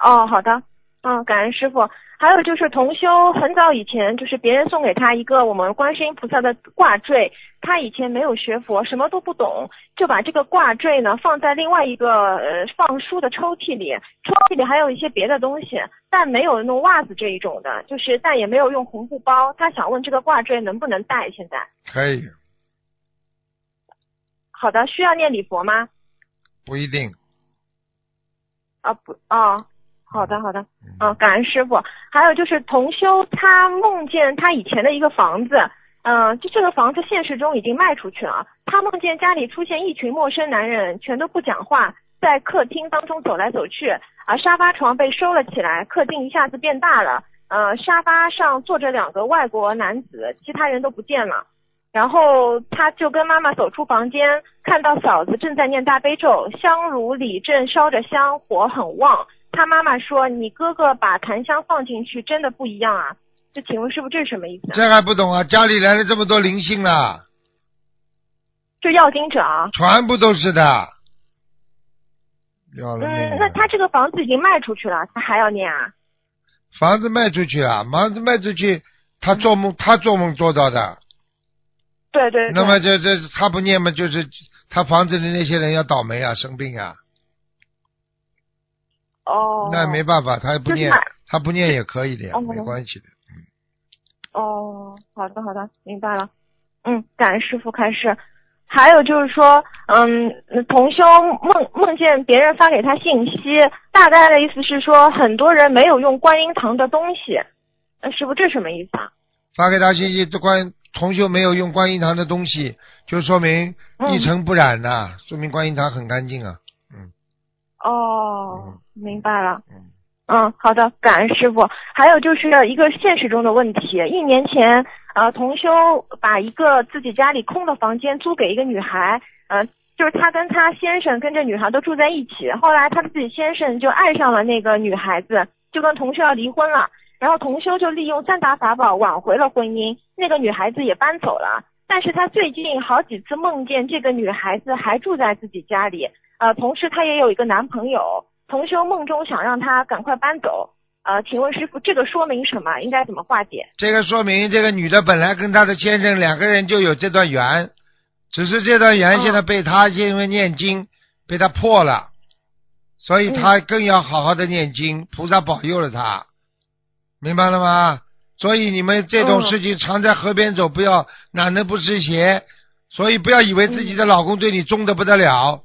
哦，好的，嗯，感恩师傅。还有就是同修很早以前，就是别人送给他一个我们观世音菩萨的挂坠，他以前没有学佛，什么都不懂，就把这个挂坠呢放在另外一个呃放书的抽屉里，抽屉里还有一些别的东西，但没有弄袜子这一种的，就是但也没有用红布包。他想问这个挂坠能不能戴？现在可以，好的，需要念礼佛吗？不一定。啊不哦，好的好的，嗯嗯，感恩师傅。还有就是同修他梦见他以前的一个房子，嗯、就这个房子现实中已经卖出去了。他梦见家里出现一群陌生男人，全都不讲话，在客厅当中走来走去，啊沙发床被收了起来，客厅一下子变大了。呃，沙发上坐着两个外国男子，其他人都不见了。然后他就跟妈妈走出房间，看到嫂子正在念大悲咒，香炉里正烧着香，火很旺。他妈妈说：“你哥哥把檀香放进去，真的不一样啊！”这请问师傅这是什么意思啊？这还不懂啊？家里来了这么多灵性了，就要经者啊？全部都是的。要了那他这个房子已经卖出去了，他还要念啊？房子卖出去啊，房子卖出去，他做梦，他做梦做到的。对对对。那么这这他不念嘛，就是他房子里那些人要倒霉啊，生病啊，哦。那没办法，他也不念就是，他不念也可以的呀，哦没关系的。哦，好的好的，明白了。嗯，感恩师傅开示。还有就是说，嗯，同修梦梦见别人发给他信息，大概的意思是说，很多人没有用观音堂的东西。那，师傅这什么意思啊？发给他信息，这观同修没有用观音堂的东西，就说明嗯一尘不染呐、说明观音堂很干净啊。嗯哦嗯，明白了。嗯，嗯，好的，感恩师傅。还有就是一个现实中的问题，一年前，呃，同修把一个自己家里空的房间租给一个女孩，呃，就是他跟他先生跟这女孩都住在一起，后来他自己先生就爱上了那个女孩子，就跟同修要离婚了，然后同修就利用三大法宝挽回了婚姻，那个女孩子也搬走了。但是他最近好几次梦见这个女孩子还住在自己家里，呃，同时她也有一个男朋友，同修梦中想让他赶快搬走。呃，请问师傅，这个说明什么？应该怎么化解？这个说明这个女的本来跟她的先生两个人就有这段缘，只是这段缘哦现在被他因为念经被他破了，所以他更要好好的念经，菩萨保佑了他，明白了吗？所以你们这种嗯事情常在河边走，不要哪能不湿鞋，所以不要以为自己的老公对你忠的不得了，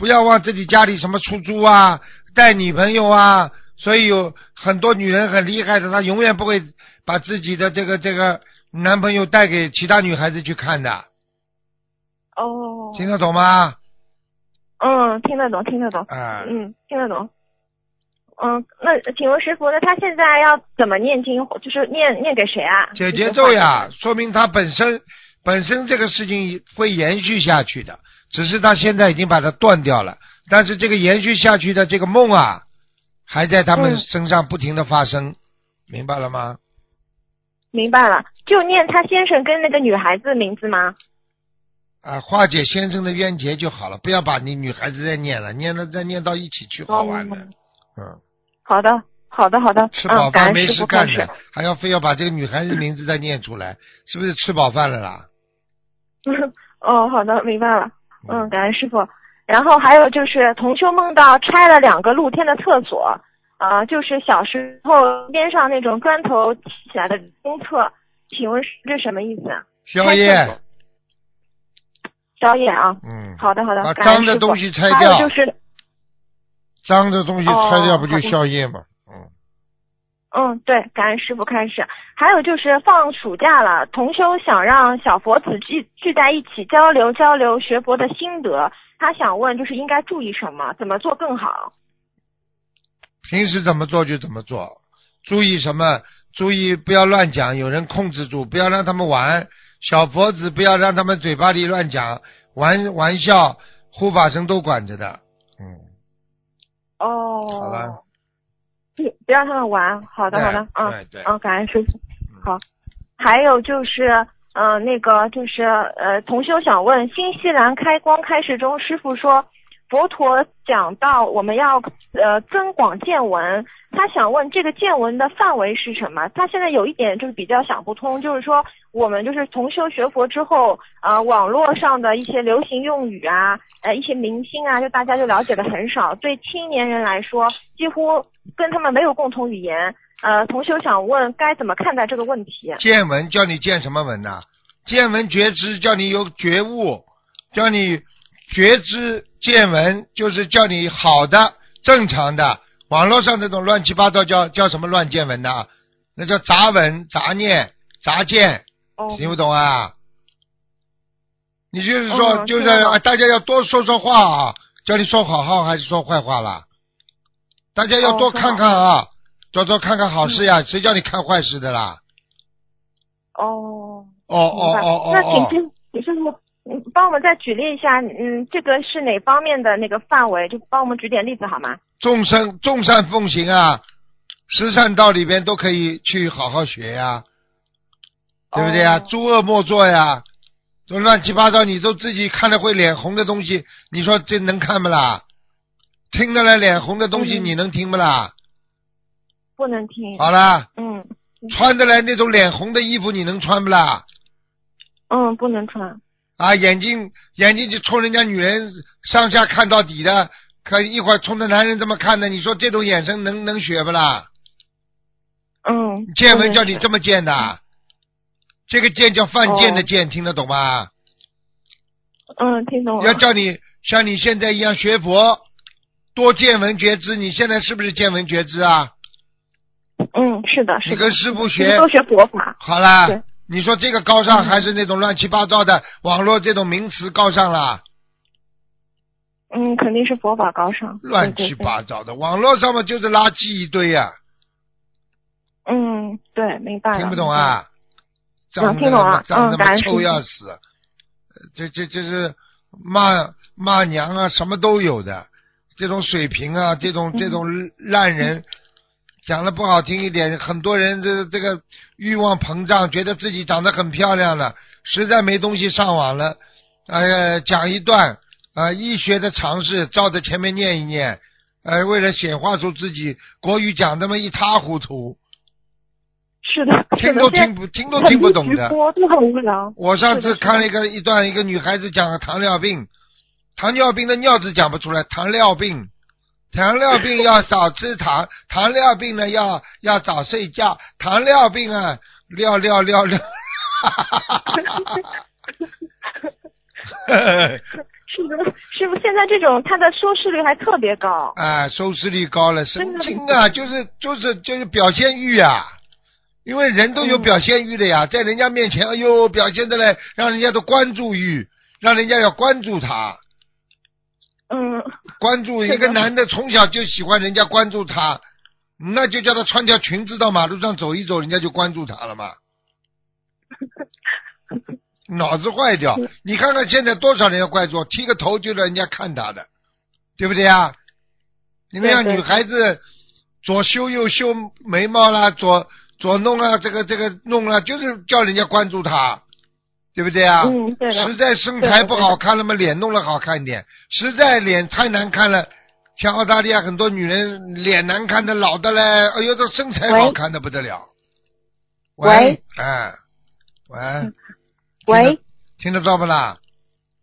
不要往自己家里什么出租啊、带女朋友啊，所以有很多女人很厉害的，她永远不会把自己的这个这个男朋友带给其他女孩子去看的，哦，听得懂吗？嗯，听得懂，听得懂，啊、嗯，听得懂。嗯，那请问师傅，那他现在要怎么念经？就是念念给谁啊？解节奏呀，说明他本身本身这个事情会延续下去的，只是他现在已经把它断掉了，但是这个延续下去的这个梦啊，还在他们嗯身上不停的发生，明白了吗？明白了，就念他先生跟那个女孩子的名字吗？啊，化解先生的冤结就好了，不要把你女孩子再念了，念了再念到一起去，好玩的。哦嗯，好的，好的，好的。吃饱饭没事干的。，还要非要把这个女孩子名字再念出来，是不是吃饱饭了啦？*laughs* 哦，好的，明白了。嗯，感恩师傅。然后还有就是，同修梦到拆了两个露天的厕所，啊、就是小时候边上那种砖头砌起来的公厕，请问是这什么意思啊？宵夜开厕所消业啊。嗯，好的好的，把脏的东西拆还掉有就是，脏的东西拆掉不就哦好的消业吗？嗯，嗯，对，感恩师傅开始。还有就是放暑假了，同修想让小佛子聚聚在一起交流交流学佛的心得。他想问，就是应该注意什么，怎么做更好？平时怎么做就怎么做，注意什么？注意不要乱讲，有人控制住，不要让他们玩。小佛子不要让他们嘴巴里乱讲，玩玩笑，护法神都管着的。嗯，哦，好了，不不让他们玩。好的，好的，嗯对对嗯，感恩师傅。好，还有就是，呃，那个就是呃，同修想问，新西兰开光开始中，师傅说佛陀讲到我们要呃增广见闻，他想问这个见闻的范围是什么？他现在有一点就是比较想不通，就是说我们就是同修学佛之后，呃，网络上的一些流行用语啊，呃，一些明星啊，就大家就了解的很少，对青年人来说，几乎跟他们没有共同语言。呃，同修想问该怎么看待这个问题？见闻叫你见什么闻呐？见闻觉知叫你有觉悟，叫你觉知见闻就是叫你好的正常的。网络上这种乱七八糟叫叫什么乱见闻呐？那叫杂闻、杂念、杂见，哦，听不懂啊？你就是说，嗯就是大家要多说说话啊，叫你说好话还是说坏话啦？大家要哦多看看啊，多多看看好事嗯呀，谁叫你看坏事的啦？哦，哦哦哦哦那请哦，师请师傅，你，帮我们再举例一下，嗯，这个是哪方面的那个范围？就帮我们举点例子好吗？众生众善奉行啊，十善道里边都可以去好好学呀，对不对呀？哦诸恶莫作呀，都乱七八糟，你都自己看了会脸红的东西，你说这能看不啦？听得来脸红的东西，嗯你能听不啦？不能听。好啦，嗯穿得来那种脸红的衣服，你能穿不啦？嗯，不能穿。啊，眼睛眼睛就冲人家女人上下看到底的，可一会儿冲着男人这么看的，你说这种眼神能能学不啦？嗯，见闻叫你这么见的，这个剑叫犯贱的贱，听得懂吗？嗯，听懂了要。叫你像你现在一样学佛，多见闻觉知。你现在是不是见闻觉知啊？嗯，是的，是的。你跟师傅学其实都学佛法。好啦，你说这个高尚嗯还是那种乱七八糟的网络这种名词高尚啦？嗯，肯定是佛法高尚。乱七八糟的，网络上面就是垃圾一堆呀、嗯，对，明白了。听不懂啊？脏的听懂了脏的嘛臭要死，这这这是骂骂娘啊，什么都有的。这种水平啊，这种这种烂人，讲的不好听一点，很多人这这个欲望膨胀，觉得自己长得很漂亮了，实在没东西上网了，呃，讲一段啊、医学的常识，照着前面念一念，呃，为了显化出自己国语讲那么一塌糊涂，是的，听都听不听都听不懂的。直播都很无聊。我上次看了一个一段，一个女孩子讲糖尿病，糖尿病的尿字讲不出来，糖尿病，糖尿病要少吃糖，*laughs* 糖尿病呢要要早睡觉，糖尿病啊，尿尿尿尿，*laughs* 是的，师傅，现在这种它的收视率还特别高。啊，收视率高了，神经啊，就是就是就是表现欲啊，因为人都有嗯表现欲的呀，在人家面前，哎呦，表现的嘞，让人家都关注欲，让人家要关注他。嗯，关注一个男的从小就喜欢人家关注他，那就叫他穿条裙子到马路上走一走，人家就关注他了嘛。*laughs* 脑子坏掉！你看看现在多少人要关注，剃个头就让人家看他的，对不对啊？你们对对让女孩子左修右修眉毛啦，左左弄啊，这个这个弄啊，就是叫人家关注他，对不对啊？嗯，对实。在身材不好看了嘛，脸弄了好看一点；实在脸太难看了，像澳大利亚很多女人脸难看的老的嘞，哎呦，这身材好看的不得了。喂，哎，喂，喂，听得到不啦？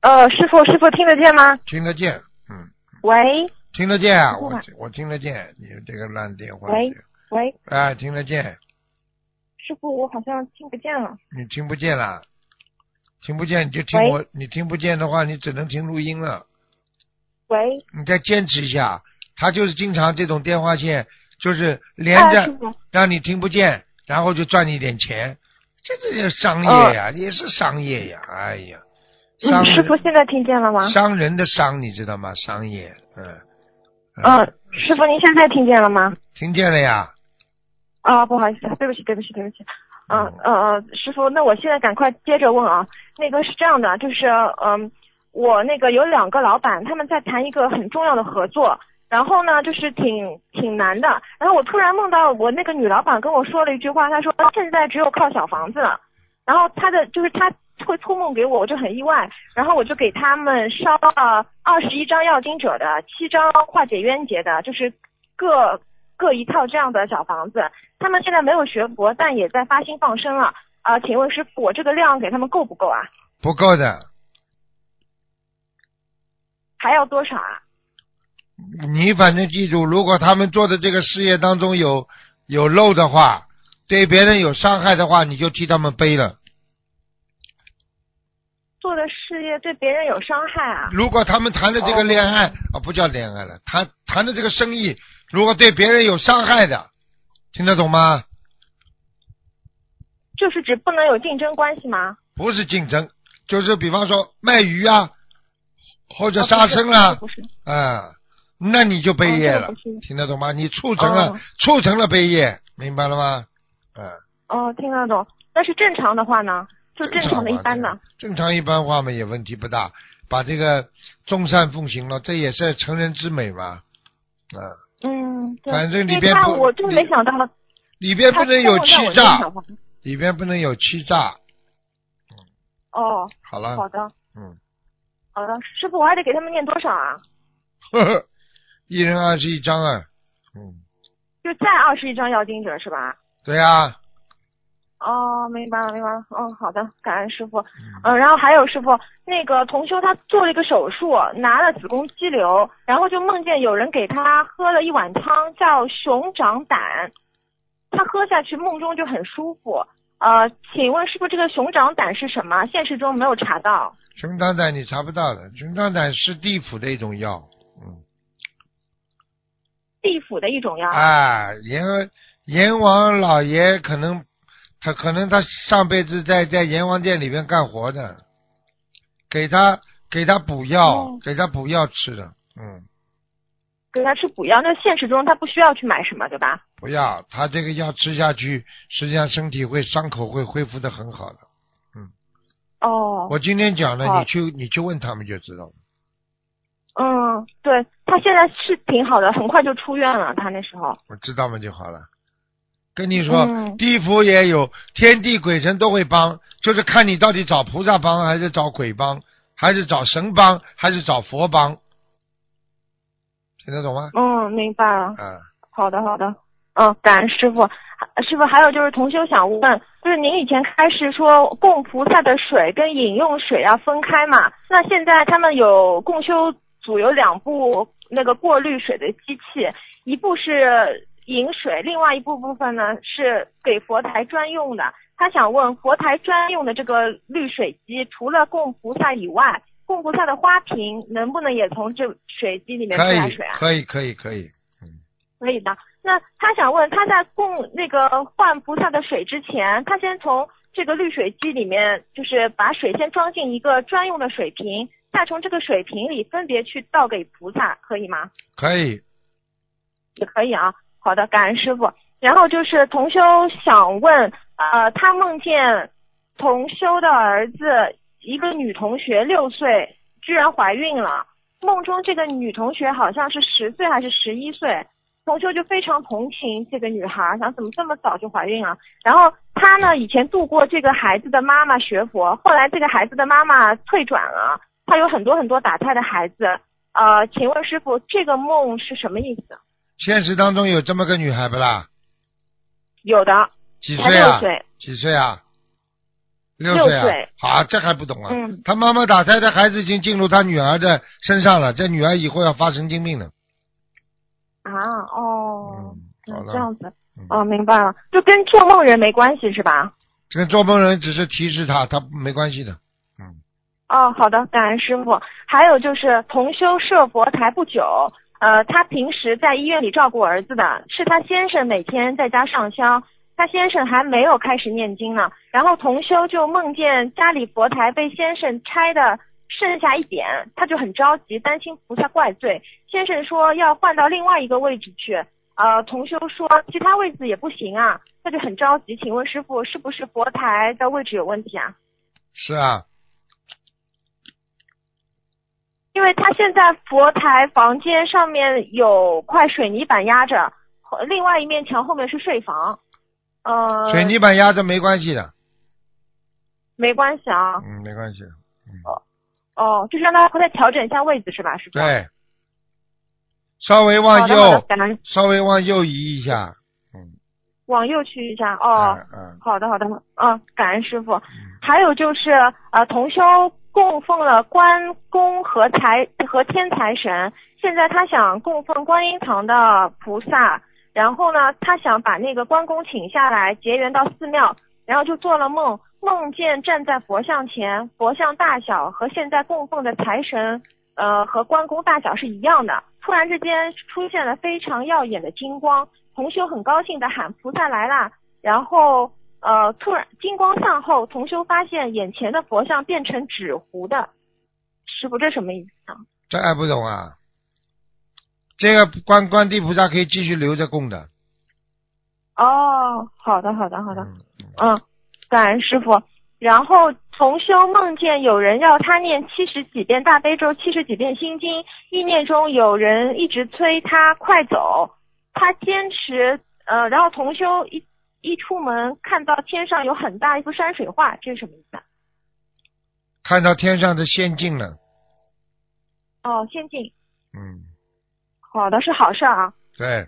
呃，师傅，师傅听得见吗？听得见，嗯，喂，听得见啊，我我听得见，你这个烂电话，喂？喂，哎，听得见，师傅，我好像听不见了。你听不见啦？听不见你就听我，你听不见的话，你只能听录音了。喂，你再坚持一下，他就是经常这种电话线，就是连啊，着让你听不见，然后就赚你一点钱，这个就是商业呀，也是商业呀，哎呀，商嗯，师傅现在听见了吗？商人的商，你知道吗？商业，嗯，嗯，师傅您现在听见了吗？听见了呀，啊，不好意思，对不起，对不起，对不起。嗯嗯呃呃，师傅，那我现在赶快接着问啊。那个是这样的，就是嗯，我那个有两个老板，他们在谈一个很重要的合作，然后呢，就是挺挺难的。然后我突然梦到我那个女老板跟我说了一句话，她说现在只有靠小房子了。然后她的就是她会托梦给我，我就很意外。然后我就给他们烧了二十一张要经者的，七张化解冤结的，就是各各一套这样的小房子。他们现在没有学佛，但也在发心放生了。啊、请问师傅，我这个量给他们够不够啊？不够的，还要多少啊？你反正记住，如果他们做的这个事业当中有有漏的话，对别人有伤害的话，你就替他们背了。做的事业对别人有伤害啊？如果他们谈的这个恋爱啊、不叫恋爱了，谈谈的这个生意，如果对别人有伤害的，听得懂吗？就是指不能有竞争关系吗？不是竞争，就是比方说卖鱼啊，或者啊杀生啦、啊，那你就背业了，哦这个听得懂吗？你促成了，哦促成了背业，明白了吗？嗯，哦，听得懂。但是正常的话呢？就正常的一般的。正常一般话嘛也问题不大，把这个众善奉行了，这也是成人之美嘛，啊，嗯，对。反正里边不我真没想到里边不能有欺诈里边不能有欺诈，哦，好了，好的，嗯，好的。师傅，我还得给他们念多少啊？呵呵，一人二十一张啊，嗯，就再二十一张要经者是吧？对呀、哦，明白了，明白了。哦，好的，感恩师傅。嗯嗯，然后还有师傅，那个同修他做了一个手术，拿了子宫肌瘤，然后就梦见有人给他喝了一碗汤，叫熊掌胆，他喝下去梦中就很舒服。呃，请问师傅，这个熊掌胆是什么？现实中没有查到。熊掌胆你查不到的，熊掌胆是地府的一种药，嗯，地府的一种药。啊，阎阎王老爷可能他可能他上辈子在在阎王殿里面干活的，给他给他补药，哦给他补药吃的，嗯，给他吃补药，那现实中他不需要去买什么，对吧？不要他这个药吃下去，实际上身体会伤口会恢复的很好的。嗯哦，我今天讲了，好你去你去问他们就知道了。嗯，对他现在是挺好的，很快就出院了。他那时候，我知道嘛就好了。跟你说，嗯地府也有，天地鬼神都会帮，就是看你到底找菩萨帮，还是找鬼帮，还是找神帮，还是找佛帮，听得懂吗？嗯，明白了。嗯，好的，好的。嗯，感恩师傅。师傅，还有就是同修想问，就是您以前开始说供菩萨的水跟饮用水要分开嘛？那现在他们有共修组有两部那个过滤水的机器，一部是饮水，另外一部部分呢是给佛台专用的。他想问，佛台专用的这个滤水机，除了供菩萨以外，供菩萨的花瓶能不能也从这水机里面出来水啊？，可以，可以，可以。可以的。那他想问，他在供那个换菩萨的水之前，他先从这个滤水机里面，就是把水先装进一个专用的水瓶，再从这个水瓶里分别去倒给菩萨，可以吗？可以，也可以啊。好的，感恩师傅。然后就是同修想问，呃，他梦见同修的儿子一个女同学六岁，居然怀孕了。梦中这个女同学好像是十岁还是十一岁，同修就非常同情这个女孩，想怎么这么早就怀孕了。然后他呢，以前度过这个孩子的妈妈学佛，后来这个孩子的妈妈退转了，他有很多很多打胎的孩子。呃，请问师傅，这个梦是什么意思？现实当中有这么个女孩不啦？有的，才几岁啊？六岁，几岁啊？六六岁啊岁？好，这还不懂啊？嗯他妈妈打胎的孩子已经进入他女儿的身上了，这女儿以后要发神经病的。啊，哦，嗯，好了，这样子嗯，哦，明白了，就跟做梦人没关系是吧？这个做梦人只是提示他，他没关系的。嗯，哦，好的，感恩师傅。还有就是同修设佛台不久，呃，他平时在医院里照顾儿子的，是他先生每天在家上香，他先生还没有开始念经呢。然后同修就梦见家里佛台被先生拆的剩下一点，他就很着急，担心菩萨怪罪。先生说要换到另外一个位置去，呃，同修说其他位置也不行啊，他就很着急。请问师傅，是不是佛台的位置有问题啊？是啊，因为他现在佛台房间上面有块水泥板压着，另外一面墙后面是睡房，呃，水泥板压着没关系的，没关系啊，嗯，没关系。哦哦，就是让他再调整一下位置是吧？师傅？对，稍微往右，，稍微往右移一下。嗯，往右去一下哦。嗯嗯，好的好的，嗯，感恩师傅。还有就是呃，同修供奉了关公和财和天财神，现在他想供奉观音堂的菩萨，然后呢，他想把那个关公请下来结缘到寺庙，然后就做了梦，梦见站在佛像前，佛像大小和现在供奉的财神呃和关公大小是一样的。突然之间出现了非常耀眼的金光，同修很高兴的喊菩萨来啦，然后呃突然金光散后，同修发现眼前的佛像变成纸糊的，师傅这什么意思啊？这还不懂啊？这个观观地菩萨可以继续留着供的。哦，好的好的好的，嗯嗯，感恩师傅。然后同修梦见有人要他念七十几遍大悲咒，七十几遍心经，意念中有人一直催他快走，他坚持，呃，然后同修一一出门看到天上有很大一幅山水画，这是什么意思啊？看到天上的仙境了。哦，仙境，嗯，好的，是好事儿啊。对，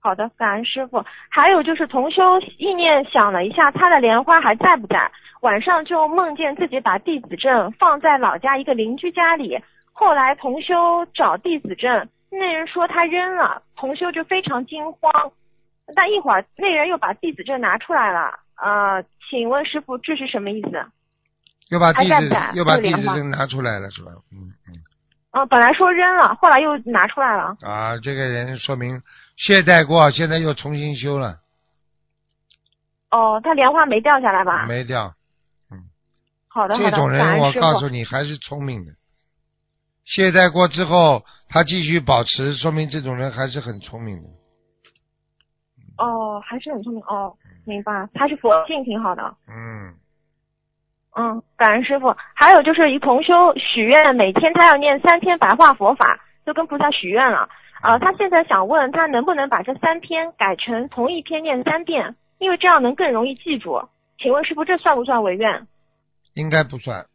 好的，感恩师傅。还有就是同修意念想了一下，他的莲花还在不在？晚上就梦见自己把弟子证放在老家一个邻居家里，后来同修找弟子证，那人说他扔了，同修就非常惊慌。但一会儿那人又把弟子证拿出来了，呃，请问师傅这是什么意思？又把地址还在在又把地这个莲花址证拿出来了是吧？嗯嗯。嗯、本来说扔了，后来又拿出来了。啊，这个人说明懈怠过，现在又重新修了，哦，他莲花没掉下来吧？没掉。好的，好的，这种人，我。告诉你，还是聪明的。懈怠过之后，他继续保持，说明这种人还是很聪明的。哦，还是很聪明哦，明白。他是佛性挺好的。嗯，嗯，感恩师傅。还有就是一同修许愿，每天他要念三篇白话佛法，就跟菩萨许愿了。啊、他现在想问他能不能把这三篇改成同一篇念三遍，因为这样能更容易记住。请问师傅，这算不算违愿？应该不算。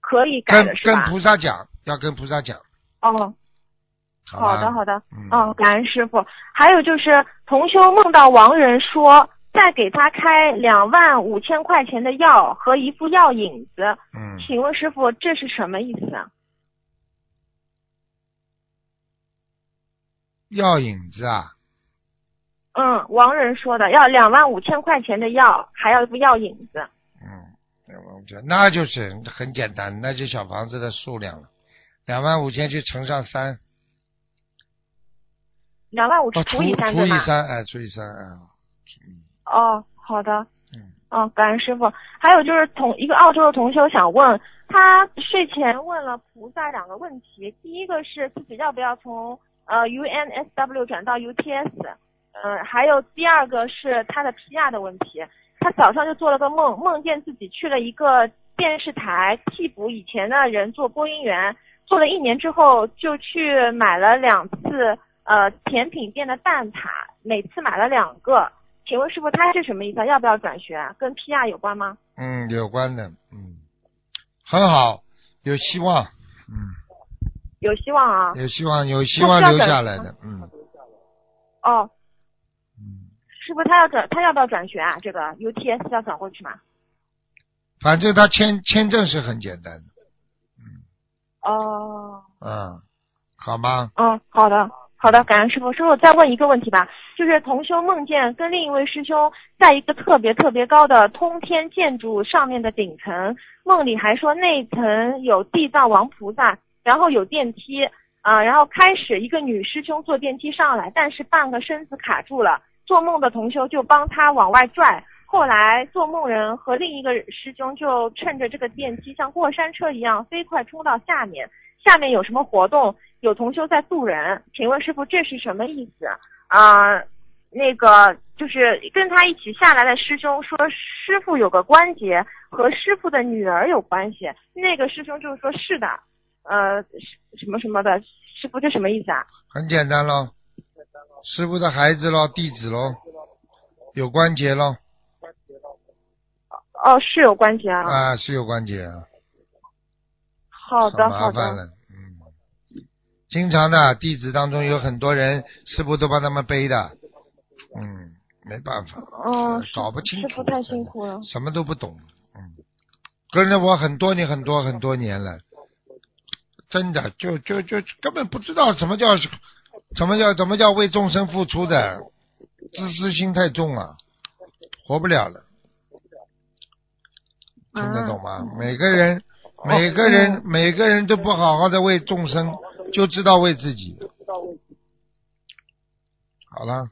可以改跟跟？菩萨讲，要跟菩萨讲。哦，好的好的。嗯，嗯，感恩师傅。还有就是同修梦到亡人说，再给他开两万五千块钱的药和一副药引子。嗯，请问师傅，这是什么意思啊？药引子啊，嗯，亡人说的要两万五千块钱的药，还要一副药引子。嗯，两万五千，那就是很简单，那就小房子的数量了，两万五千去乘上三，两万五哦，除除以三对吗？除以三，哎，除以三，哎，哦，好的。嗯，哦，感恩师傅。还有就是同一个澳洲的同修想问，他睡前问了菩萨两个问题，第一个是自己要不要从呃 UNSW 转到 UTS，呃，还有第二个是他的 PR 的问题。他早上就做了个梦，梦见自己去了一个电视台替补以前的人做播音员，做了一年之后就去买了两次呃甜品店的蛋挞，每次买了两个。请问师傅，他是什么意思啊？要不要转学啊？跟 PR 有关吗？嗯，有关的，嗯，很好，有希望，嗯，有希望啊！有希望，有希望留下来的，嗯哦，嗯，师傅他要转，他要不要转学啊？这个 UTS 要转过去吗？反正他签签证是很简单的，嗯哦，嗯，好吗？嗯，好的，好的，感恩师傅。师傅再问一个问题吧，就是同修梦见跟另一位师兄在一个特别特别高的通天建筑上面的顶层，梦里还说那层有地藏王菩萨，然后有电梯啊、然后开始一个女师兄坐电梯上来，但是半个身子卡住了，做梦的同修就帮他往外拽。后来做梦人和另一个师兄就趁着这个电梯像过山车一样飞快冲到下面，下面有什么活动？有同修在渡人，请问师傅这是什么意思？啊、那个就是跟他一起下来的师兄说，师傅有个关节和师傅的女儿有关系。那个师兄就是说是的，呃，什么什么的，师傅这什么意思啊？很简单咯，师傅的孩子咯，弟子咯，有关节咯，哦，是有关节啊。啊，是有关节啊，好的，好的。经常的弟子当中有很多人，师傅都帮他们背的，嗯，没办法，嗯，呃搞不清楚，师傅太辛苦了。什么都不懂，嗯，跟着我很多年很多很多年了，真的就就就根本不知道什么叫什么叫什么叫为众生付出的，自私心太重了，活不了了，听得懂吗？每个人每个人每个人都不好好的为众生，就知道为自己。好了，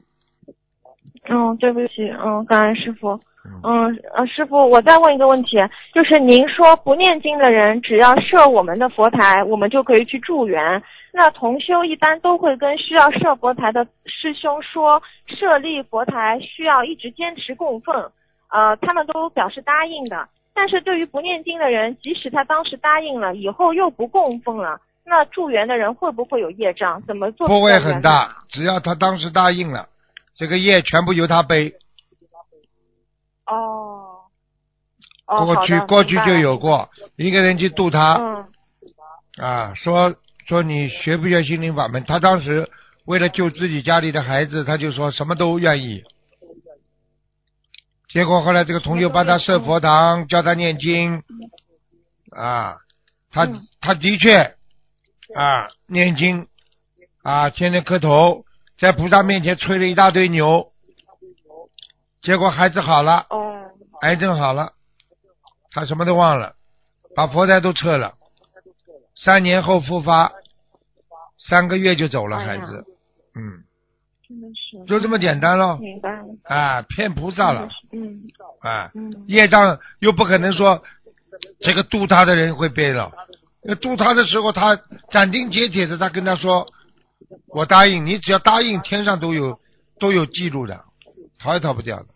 嗯，对不起，嗯，感恩师傅。嗯，嗯，呃，师傅，我再问一个问题，就是您说不念经的人只要设我们的佛台，我们就可以去助缘。那同修一般都会跟需要设佛台的师兄说，设立佛台需要一直坚持供奉，呃，他们都表示答应的。但是对于不念经的人，即使他当时答应了，以后又不供奉了，那助缘的人会不会有业障？怎么做？不会很大，只要他当时答应了，这个业全部由他背。哦。哦，过去过去就有过一个人去度他嗯啊，说说你学不学心灵法门？他当时为了救自己家里的孩子，他就说什么都愿意。结果后来这个同学帮他设佛堂，教他念经，啊，他嗯他的确啊念经。啊，天天磕头，在菩萨面前吹了一大堆牛，结果孩子好了，哦。癌症好了，他什么都忘了，把佛台都撤了，三年后复发，三个月就走了哎孩子，嗯，真的是。就这么简单咯，明白。了，啊，骗菩萨了，嗯。啊，嗯。业障又不可能说这个度他的人会背了，那渡他的时候他斩钉截铁的，他跟他说，我答应你，只要答应，天上都有都有记录的，逃也逃不掉的。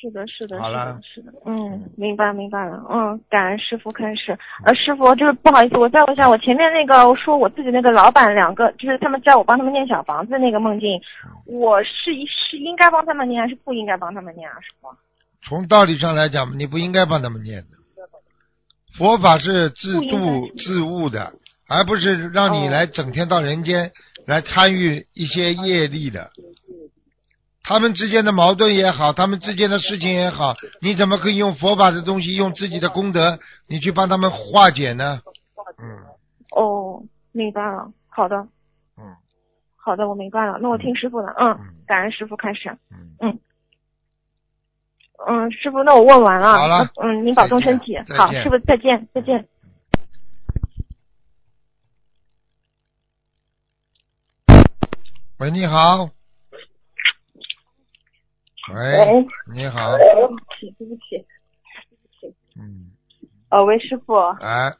是的，是的，好了是的，是的，嗯，明白明白了，嗯，感恩师傅开始，呃，师傅就是不好意思，我再问一下，我前面那个说我自己那个老板两个，就是他们叫我帮他们念小房子那个梦境，我是是应该帮他们念还是不应该帮他们念啊，师傅？从道理上来讲，你不应该帮他们念的。佛法是自度自悟的，而不是让你哦。来整天到人间来参与一些业力的。他们之间的矛盾也好，他们之间的事情也好，你怎么可以用佛法的东西，用自己的功德，你去帮他们化解呢？嗯。哦，明白了，好的，嗯。好的，我明白了，那我听师傅的，嗯嗯，感恩师傅开始，嗯，嗯，师傅，那我问完了，好了嗯，您保重身体好，师傅再见，再见。喂，你好。喂喂，你好，对不起，对不起，嗯，呃，喂，师傅，哎啊、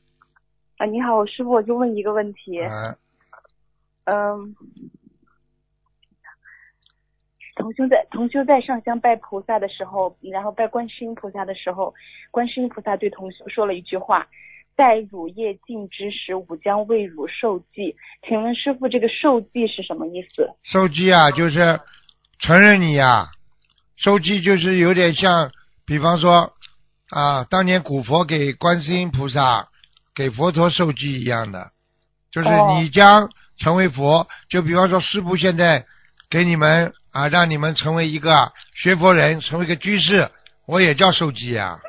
哎你好，我师傅，我就问一个问题，哎，嗯，同修在同修在上香拜菩萨的时候，然后拜观世音菩萨的时候，观世音菩萨对同修说了一句话：“待乳液尽之时，吾将为汝受记。”请问师傅，这个受记是什么意思？受记啊，就是承认你呀、受记就是有点像，比方说啊，当年古佛给观世音菩萨、给佛陀受记一样的，就是哦你将成为佛。就比方说，师傅现在给你们啊，让你们成为一个学佛人，成为一个居士，我也叫受记啊、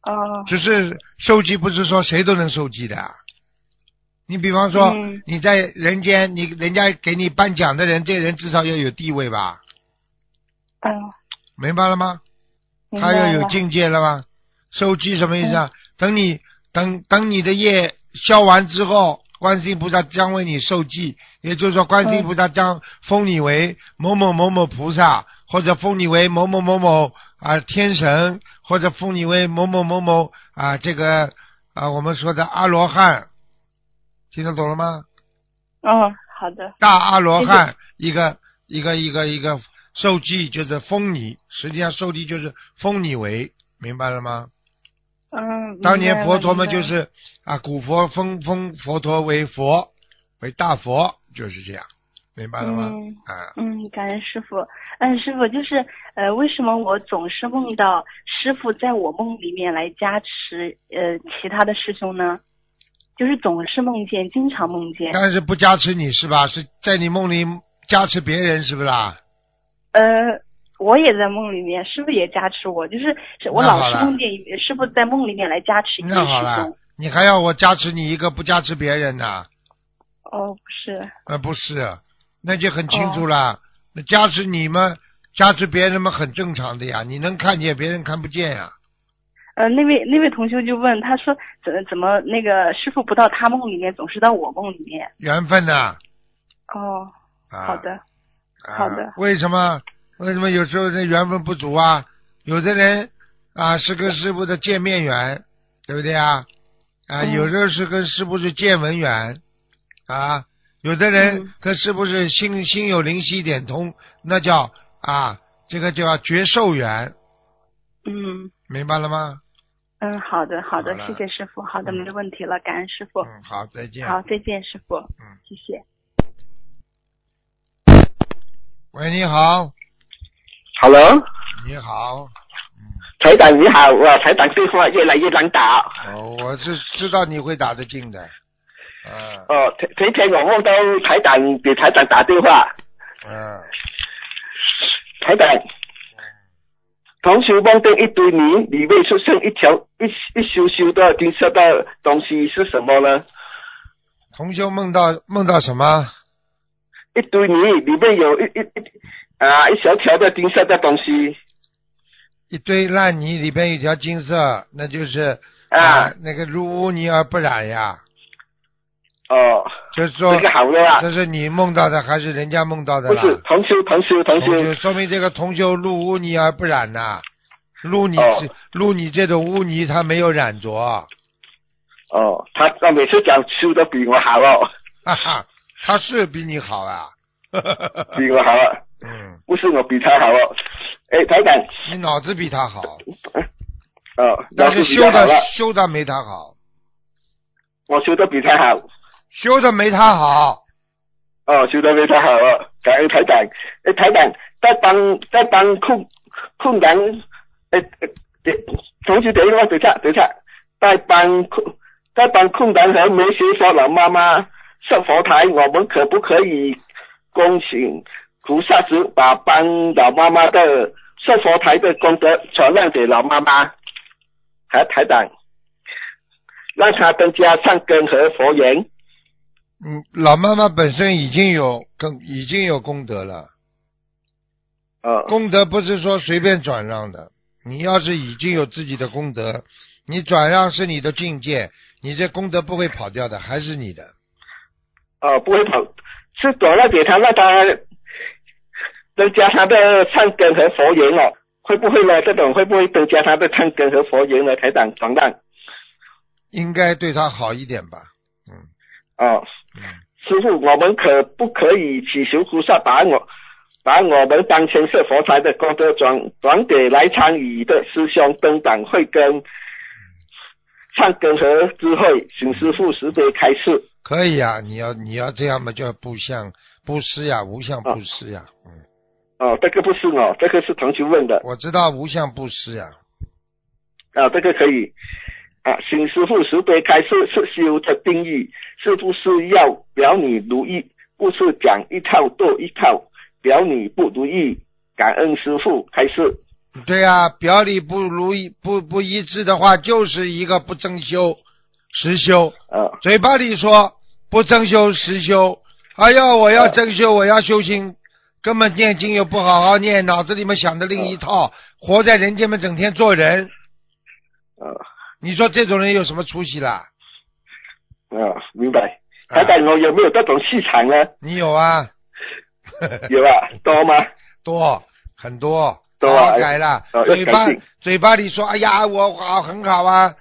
啊、只是受记不是说谁都能受记的，你比方说、嗯你在人间，你人家给你颁奖的人，这人至少要有地位吧？嗯，明白了吗？他要有境界了吗？受记什么意思嗯啊？等你等等你的业消完之后，观世音菩萨将为你受记，也就是说，观世音菩萨将封你为某某某某菩萨，或者封你为某某某某啊、天神，或者封你为某某某某啊、这个啊、我们说的阿罗汉，听得懂了吗？哦，好的，大阿罗汉一个一个一个一个受记就是封你，实际上受记就是封你为，明白了吗？嗯，当年佛陀们明白了就是啊，古佛封封佛陀为佛，为大佛，就是这样，明白了吗？嗯啊，嗯，感恩师傅。嗯，师傅就是呃，为什么我总是梦到师傅在我梦里面来加持呃其他的师兄呢？就是总是梦见，经常梦见。但是不加持你是吧？是在你梦里加持别人是不是啦？呃，我也在梦里面，师傅也加持我，就是是我老是梦见师傅在梦里面来加持那好了师兄。，你还要我加持你一个，不加持别人呢？哦，不是，呃，不是，那就很清楚了。那加持你们，加持别人嘛，很正常的呀。你能看见，别人看不见呀。呃，那位那位同学就问，他说怎怎么那个师傅不到他梦里面，总是到我梦里面？缘分呐、哦，啊。好的，啊好的为什么？为什么有时候这缘分不足啊？有的人啊是跟师傅的见面缘，对不对啊？啊，嗯有的是跟师傅是见闻缘，啊，有的人嗯跟师傅是心心有灵犀一点通，那叫啊，这个叫绝寿缘，嗯明白了吗？嗯，好的好的好，谢谢师傅，好的嗯没问题了，感恩师傅，嗯，好，再见。好，再见师傅，嗯，谢谢。喂，你好，Hello，你好，台长你好，哇，台长电话越来越难打。哦，我是知道你会打得进的，啊，哦，前前天我梦到台长给台长打电话，嗯。台长，同学梦到一堆泥，里面出现一条一一修修的金色的东西是什么呢？同修梦到梦到什么？一堆泥里面有一一一啊一小条的金色的东西。一堆烂泥里边有一条金色，那就是啊。那个入污泥而不染呀。哦，就是说这，个好了啊，这是你梦到的还是人家梦到的啦？不是同修同修同同修就，说明这个同修入污泥而不染呐、入你哦。这入你这种污泥，他没有染着，哦，他他每次讲修的比我好哦，哈哈，他是比你好啊。*laughs* 比我好啊，嗯，不是我比他好哦。哎，台长，你脑子比他好，哦，但是修的修的没他好，我修的比他好。修的没他好。哦，修的没他好哦，感恩台长。诶，台长在帮在帮困困难，诶诶，等同学等一下，等一下，等一下，在帮困在帮困难和没学佛老妈妈上佛台，我们可不可以恭请菩萨子把帮老妈妈的上佛台的功德传让给老妈妈和台长，让他增加善根和佛缘。嗯，老妈妈本身已经有功，已经有功德了。哦功德不是说随便转让的，你要是已经有自己的功德，你转让是你的境界，你这功德不会跑掉的，还是你的。哦，不会跑，是转让给他，让他增加他的善根和佛缘哦。会不会呢？这种会不会增加他的善根和佛缘呢？台长转让应该对他好一点吧？嗯哦，嗯，师傅，我们可不可以祈求菩萨把我把我们当前设佛台的功德转转给来参与的师兄登党慧根善根和智慧，请师傅慈悲开示。可以啊，你要你要这样嘛，叫布相布施呀，无相布施呀。嗯，哦，这个不是哦，这个是同学问的。我知道无相布施呀。啊，这个可以啊，请师傅慈悲开示是修的定义，是不是要表你如意，不是讲一套做一套，表你不如意，感恩师傅开示。对呀、表里不如一不不一致的话，就是一个不正修实修。啊嘴巴里说不增修实修。哎呀，我要增修，我要修心，根本念经又不好好念，脑子里面想的另一套，活在人间嘛，整天做人。啊你说这种人有什么出息啦？啊，明白。台长，我有没有这种气场呢？你有啊？*laughs* 有啊，多吗？多很多，多啊好好改了。呃嘴巴嘴巴里说，哎呀，我好很好啊，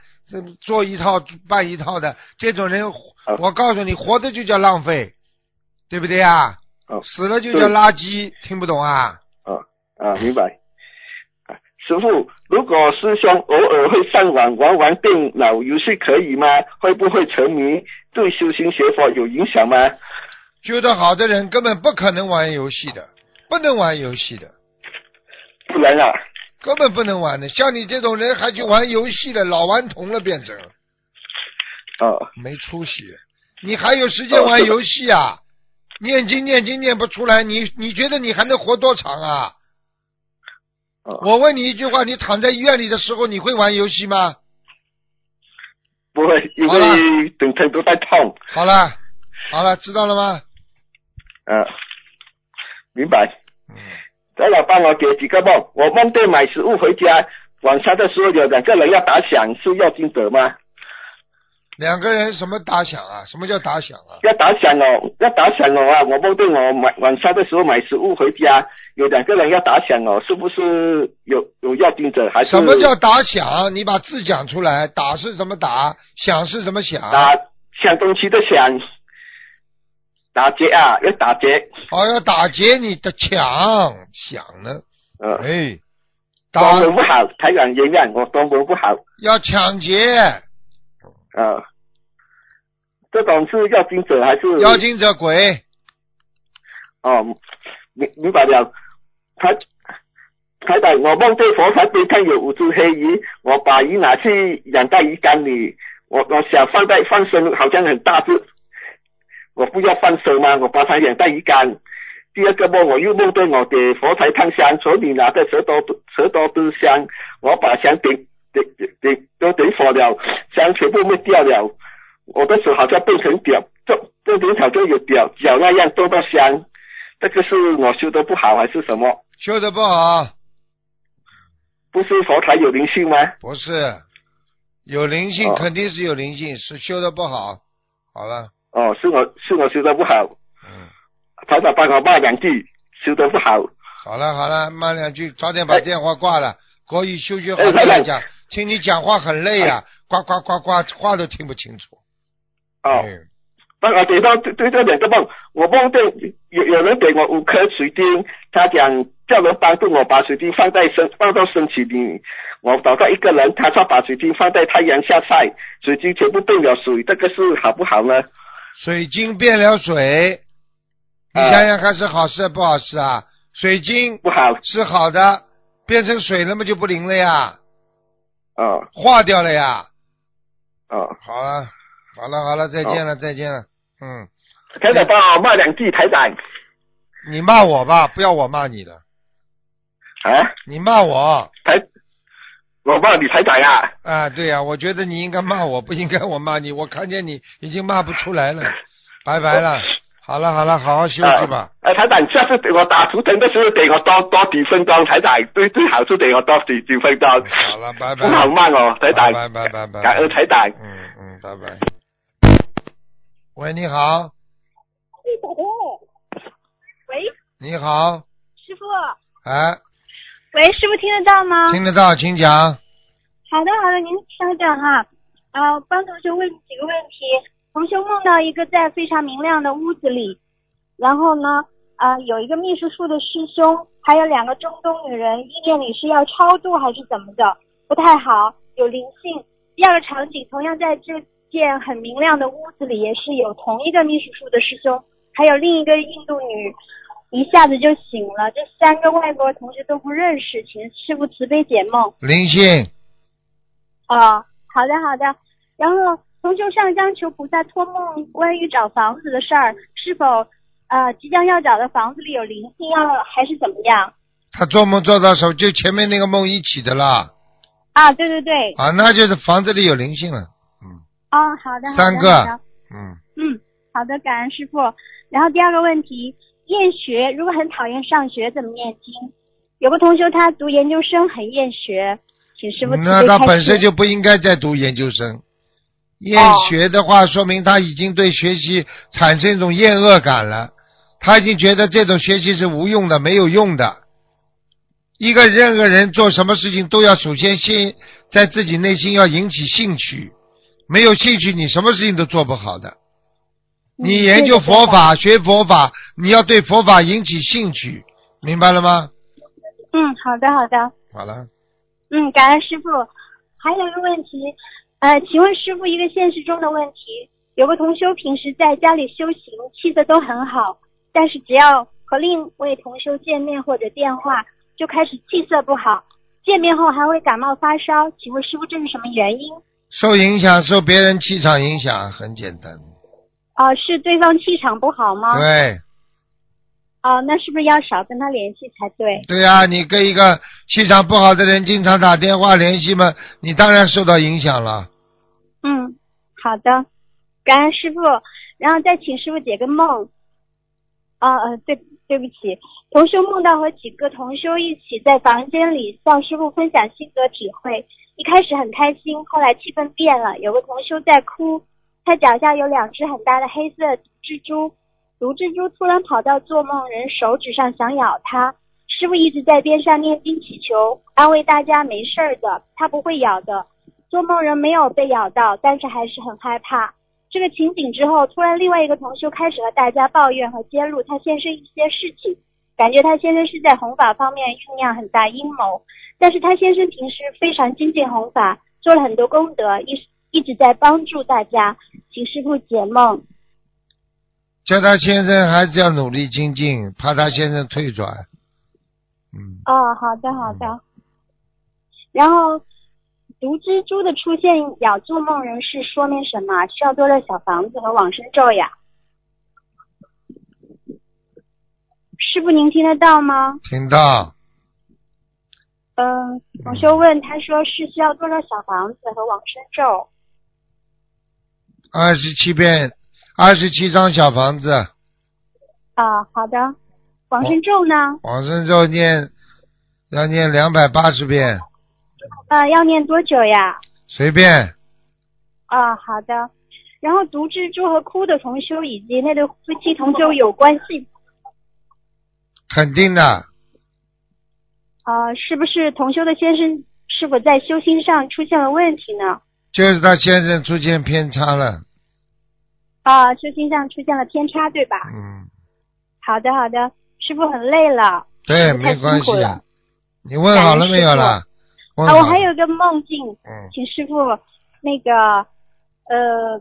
做一套办一套的，这种人，我告诉你，活着就叫浪费，对不对啊？哦死了就叫垃圾，听不懂啊？啊啊，明白。啊师傅，如果师兄偶尔会上网玩玩电脑游戏，可以吗？会不会沉迷？对修行学佛有影响吗？修得好的人根本不可能玩游戏的，不能玩游戏的，不然啊，根本不能玩的。像你这种人还去玩游戏的，老顽童了变成哦，没出息。你还有时间玩游戏啊？念经念经念不出来，你你觉得你还能活多长啊？哦我问你一句话，你躺在医院里的时候，你会玩游戏吗？不会，因为整天都在痛。好了，好了，知道了吗？啊，明白。嗯，再来帮我解几个梦。我梦见买食物回家，晚上的时候有两个人要打响，是要金德吗？两个人什么打响啊？什么叫打响啊？要打响哦，要打响哦啊！我梦见我买晚上的时候买食物回家，有两个人要打响哦，是不是有有要盯着还是什么叫打响？你把字讲出来。打是怎么打？响是怎么响？打响东西的响？打劫啊，要打劫。哦，要打劫你的抢响呢？呃，哎，打中文不好，台长原谅我中文不好。要抢劫，呃，这种是要金者还是妖精者鬼。哦，明明白了。台台长，我梦见佛台边上有五只黑鱼，我把鱼拿去养在鱼缸里，我我想放在放生，好像很大只，我不要放生吗？我把它养在鱼缸。第二个梦，我又梦见我给佛台烫香，手里拿着十多十多支香，我把香点点点点都点火了，香全部灭掉了，我的手好像变成表，这这点好像有表脚那样多到香，这个是我修的不好还是什么？修的不好，不是佛台有灵性吗？不是有灵性，哦肯定是有灵性，是修的不好。好了，哦，是我是我修的不好，嗯，台长帮我骂两句，修的不好。好了好了，骂两句，早点把哎电话挂了。国语修学好再来讲，听你讲话很累呀、呱呱呱呱，话都听不清楚。哦，嗯帮我给到对对这两个梦，我梦见有有人给我五颗水晶，他讲叫人帮助我把水晶放在身放到身体里。我找到一个人，他说把水晶放在太阳下晒，水晶全部变了水，这个是好不好呢？水晶变了水，你啊想想看是好事不好事啊？水晶不好，是好的，变成水了嘛就不灵了呀，哦化掉了呀。哦，好了，好了，好了，再见了，再见了。嗯，台长帮我骂两句，台长你骂我吧，不要我骂你了。啊，你骂我台，我骂你台长啊，啊？对呀、我觉得你应该骂我，不应该我骂你。我看见你已经骂不出来了，拜拜了。好了好了，好好休息吧。啊，台长，下次给我打图腾的时候给我多多几分钟，台长，最最好是给我多几几分钟，好了，拜拜。不好慢哦，台长，拜拜拜拜。感恩台长。嗯嗯，拜拜。喂，你好，喂，你好，师傅，哎，喂，师傅听得到吗？听得到，请讲。好的，好的，您稍等哈。啊，帮同学问几个问题。同学梦到一个在非常明亮的屋子里，然后呢，啊，有一个秘书处的师兄，还有两个中东女人，意念里是要超度还是怎么的？不太好，有灵性。第二个场景同样在这间很明亮的屋子里，也是有同一个秘书处的师兄，还有另一个印度女，一下子就醒了。这三个外国同学都不认识，请师傅慈悲解梦。灵性，哦，好的好的。然后同修上香求菩萨托梦，关于找房子的事儿，是否呃即将要找的房子里有灵性要还是怎么样？他做梦做到手，就前面那个梦一起的啦。啊，对对对，啊，那就是房子里有灵性了。嗯啊，好的好的三个嗯，嗯，好的，感恩师傅。然后第二个问题，厌学如果很讨厌上学，怎么念经？有个同学他读研究生很厌学，请师傅那他本身就不应该再读研究生。厌学的话，说明他已经对学习产生一种厌恶感了，他已经觉得这种学习是无用的、没有用的。一个任何人做什么事情都要首先先在自己内心要引起兴趣，没有兴趣你什么事情都做不好的。嗯你研究佛法、学佛法，你要对佛法引起兴趣，明白了吗？嗯，好的好的，好了，嗯，感恩师傅。还有一个问题，呃，请问师傅一个现实中的问题，有个同修平时在家里修行，气色都很好，但是只要和另一位同修见面或者电话，就开始气色不好，见面后还会感冒发烧，请问师傅这是什么原因？受影响，受别人气场影响，很简单。哦、是对方气场不好吗？对。哦、那是不是要少跟他联系才对？对呀、你跟一个气场不好的人经常打电话联系嘛，你当然受到影响了。嗯，好的，感恩师傅，然后再请师傅解个梦。啊，对，对不起，同修梦到和几个同修一起在房间里向师傅分享心得体会，一开始很开心，后来气氛变了，有个同修在哭，他脚下有两只很大的黑色蜘蛛，毒蜘蛛突然跑到做梦人手指上想咬他，师傅一直在边上念经祈求，安慰大家没事儿的，他不会咬的。做梦人没有被咬到，但是还是很害怕。这个情景之后，突然另外一个同修开始和大家抱怨和揭露他先生一些事情，感觉他先生是在弘法方面酝酿很大阴谋。但是他先生平时非常精进弘法，做了很多功德，一一直在帮助大家。请师傅解梦。叫他先生还是要努力精进，怕他先生退转。嗯，哦，好的好的。然后毒蜘蛛的出现咬做梦人是说明什么？需要多少小房子和往生咒呀？师傅，您听得到吗？听到。嗯，同修问，他说是需要多少小房子和往生咒？二十七遍，二十七张小房子，啊，好的。往生咒呢？往生咒念要念两百八十遍，呃，要念多久呀？随便。啊，好的。然后读蜘蛛和哭的同修以及那对夫妻同修有关系肯定的，啊、是不是同修的先生是否在修心上出现了问题呢？就是他先生出现偏差了。啊、修心上出现了偏差，对吧？嗯，好的，好的。师傅很累了。对，没关系。你问好了没有啦？问啊，我还有一个梦境，嗯请师傅那个呃，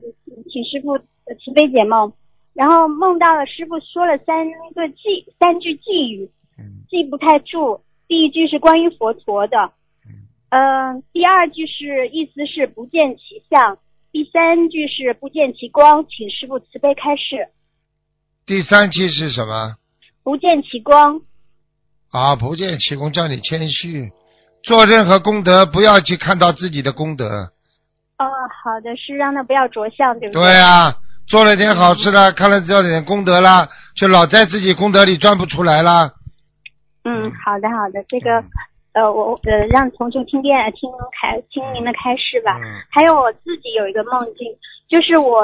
请师傅呃慈悲解梦。然后梦到了师傅说了三个寄三句寄语，嗯记不太住。第一句是关于佛陀的，嗯、第二句是意思是不见其相，第三句是不见其光，请师傅慈悲开示。第三句是什么？不见其光，啊，不见其光，叫你谦虚，做任何功德不要去看到自己的功德。哦，好的，是让他不要着相，对不对对啊，做了点好事了，看了这点功德了，就老在自己功德里钻不出来啦。嗯，好的好的，这个呃，我呃让同学听电听开听您的开示吧。嗯还有我自己有一个梦境，就是我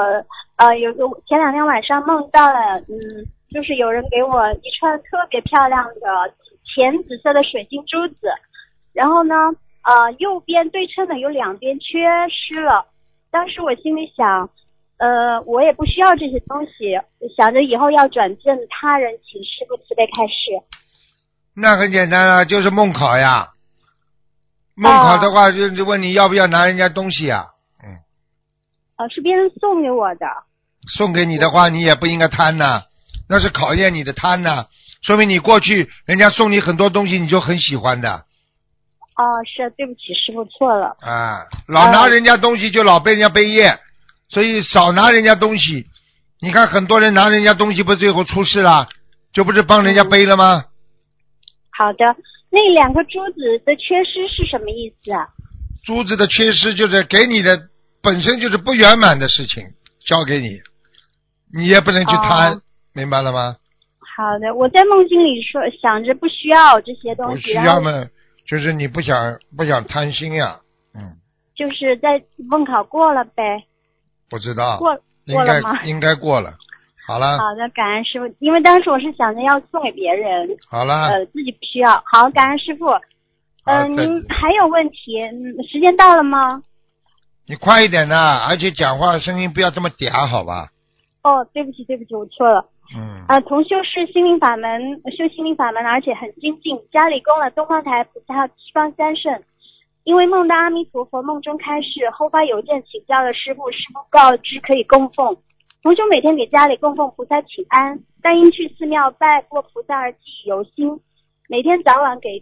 呃有个前两天晚上梦到了，嗯，就是有人给我一串特别漂亮的浅紫色的水晶珠子，然后呢，呃右边对称的有两边缺失了。当时我心里想，呃，我也不需要这些东西，想着以后要转正他人，请师傅慈悲开示。那很简单啊，就是梦考呀。梦考的话，就就问你要不要拿人家东西呀？呃，是别人送给我的。送给你的话，你也不应该贪呐，那是考验你的贪呐，说明你过去人家送你很多东西，你就很喜欢的哦，是对不起，师傅错了。啊。老拿人家东西就老被人家背业，所以少拿人家东西。你看很多人拿人家东西，不最后出事了，就不是帮人家背了吗？好的，那两个珠子的缺失是什么意思啊？珠子的缺失就是给你的本身就是不圆满的事情，交给你。你也不能去贪，哦明白了吗？好的，我在梦境里说想着不需要这些东西，不需要嘛，就是你不想不想贪心呀，嗯，就是在问考过了呗，不知道，过应该过了吗？应该过了，好了好的，感恩师傅，因为当时我是想着要送给别人，好了，呃，自己不需要。好，感恩师傅。呃，您还有问题？嗯时间到了吗？你快一点呐，而且讲话声音不要这么嗲，好吧？哦，对不起，对不起，我错了。嗯，呃，同修是心灵法门，修心灵法门，而且很精进，家里供了东方台菩萨、西方三圣。因为梦到阿弥陀佛，梦中开示，后发邮件请教了师傅，师傅告知可以供奉。同修每天给家里供奉菩萨请安，但因去寺庙拜过菩萨而记忆犹新。每天早晚给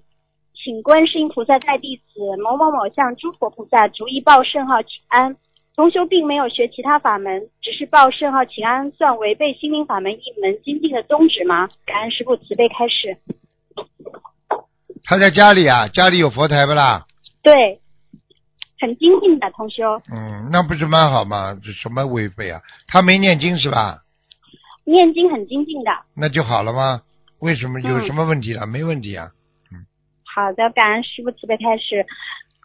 请观世音菩萨代弟子某某某向诸佛菩萨逐一报圣号请安。同修并没有学其他法门，只是报圣号请安，算违背心灵法门一门精进的宗旨吗？感恩师父慈悲开示。他在家里啊，家里有佛台不啦？对，很精进的同修，嗯，那不是蛮好吗？这什么违背啊？他没念经是吧？念经很精进的。那就好了吗？为什么有嗯什么问题了？没问题啊。嗯好的，感恩师父慈悲开示。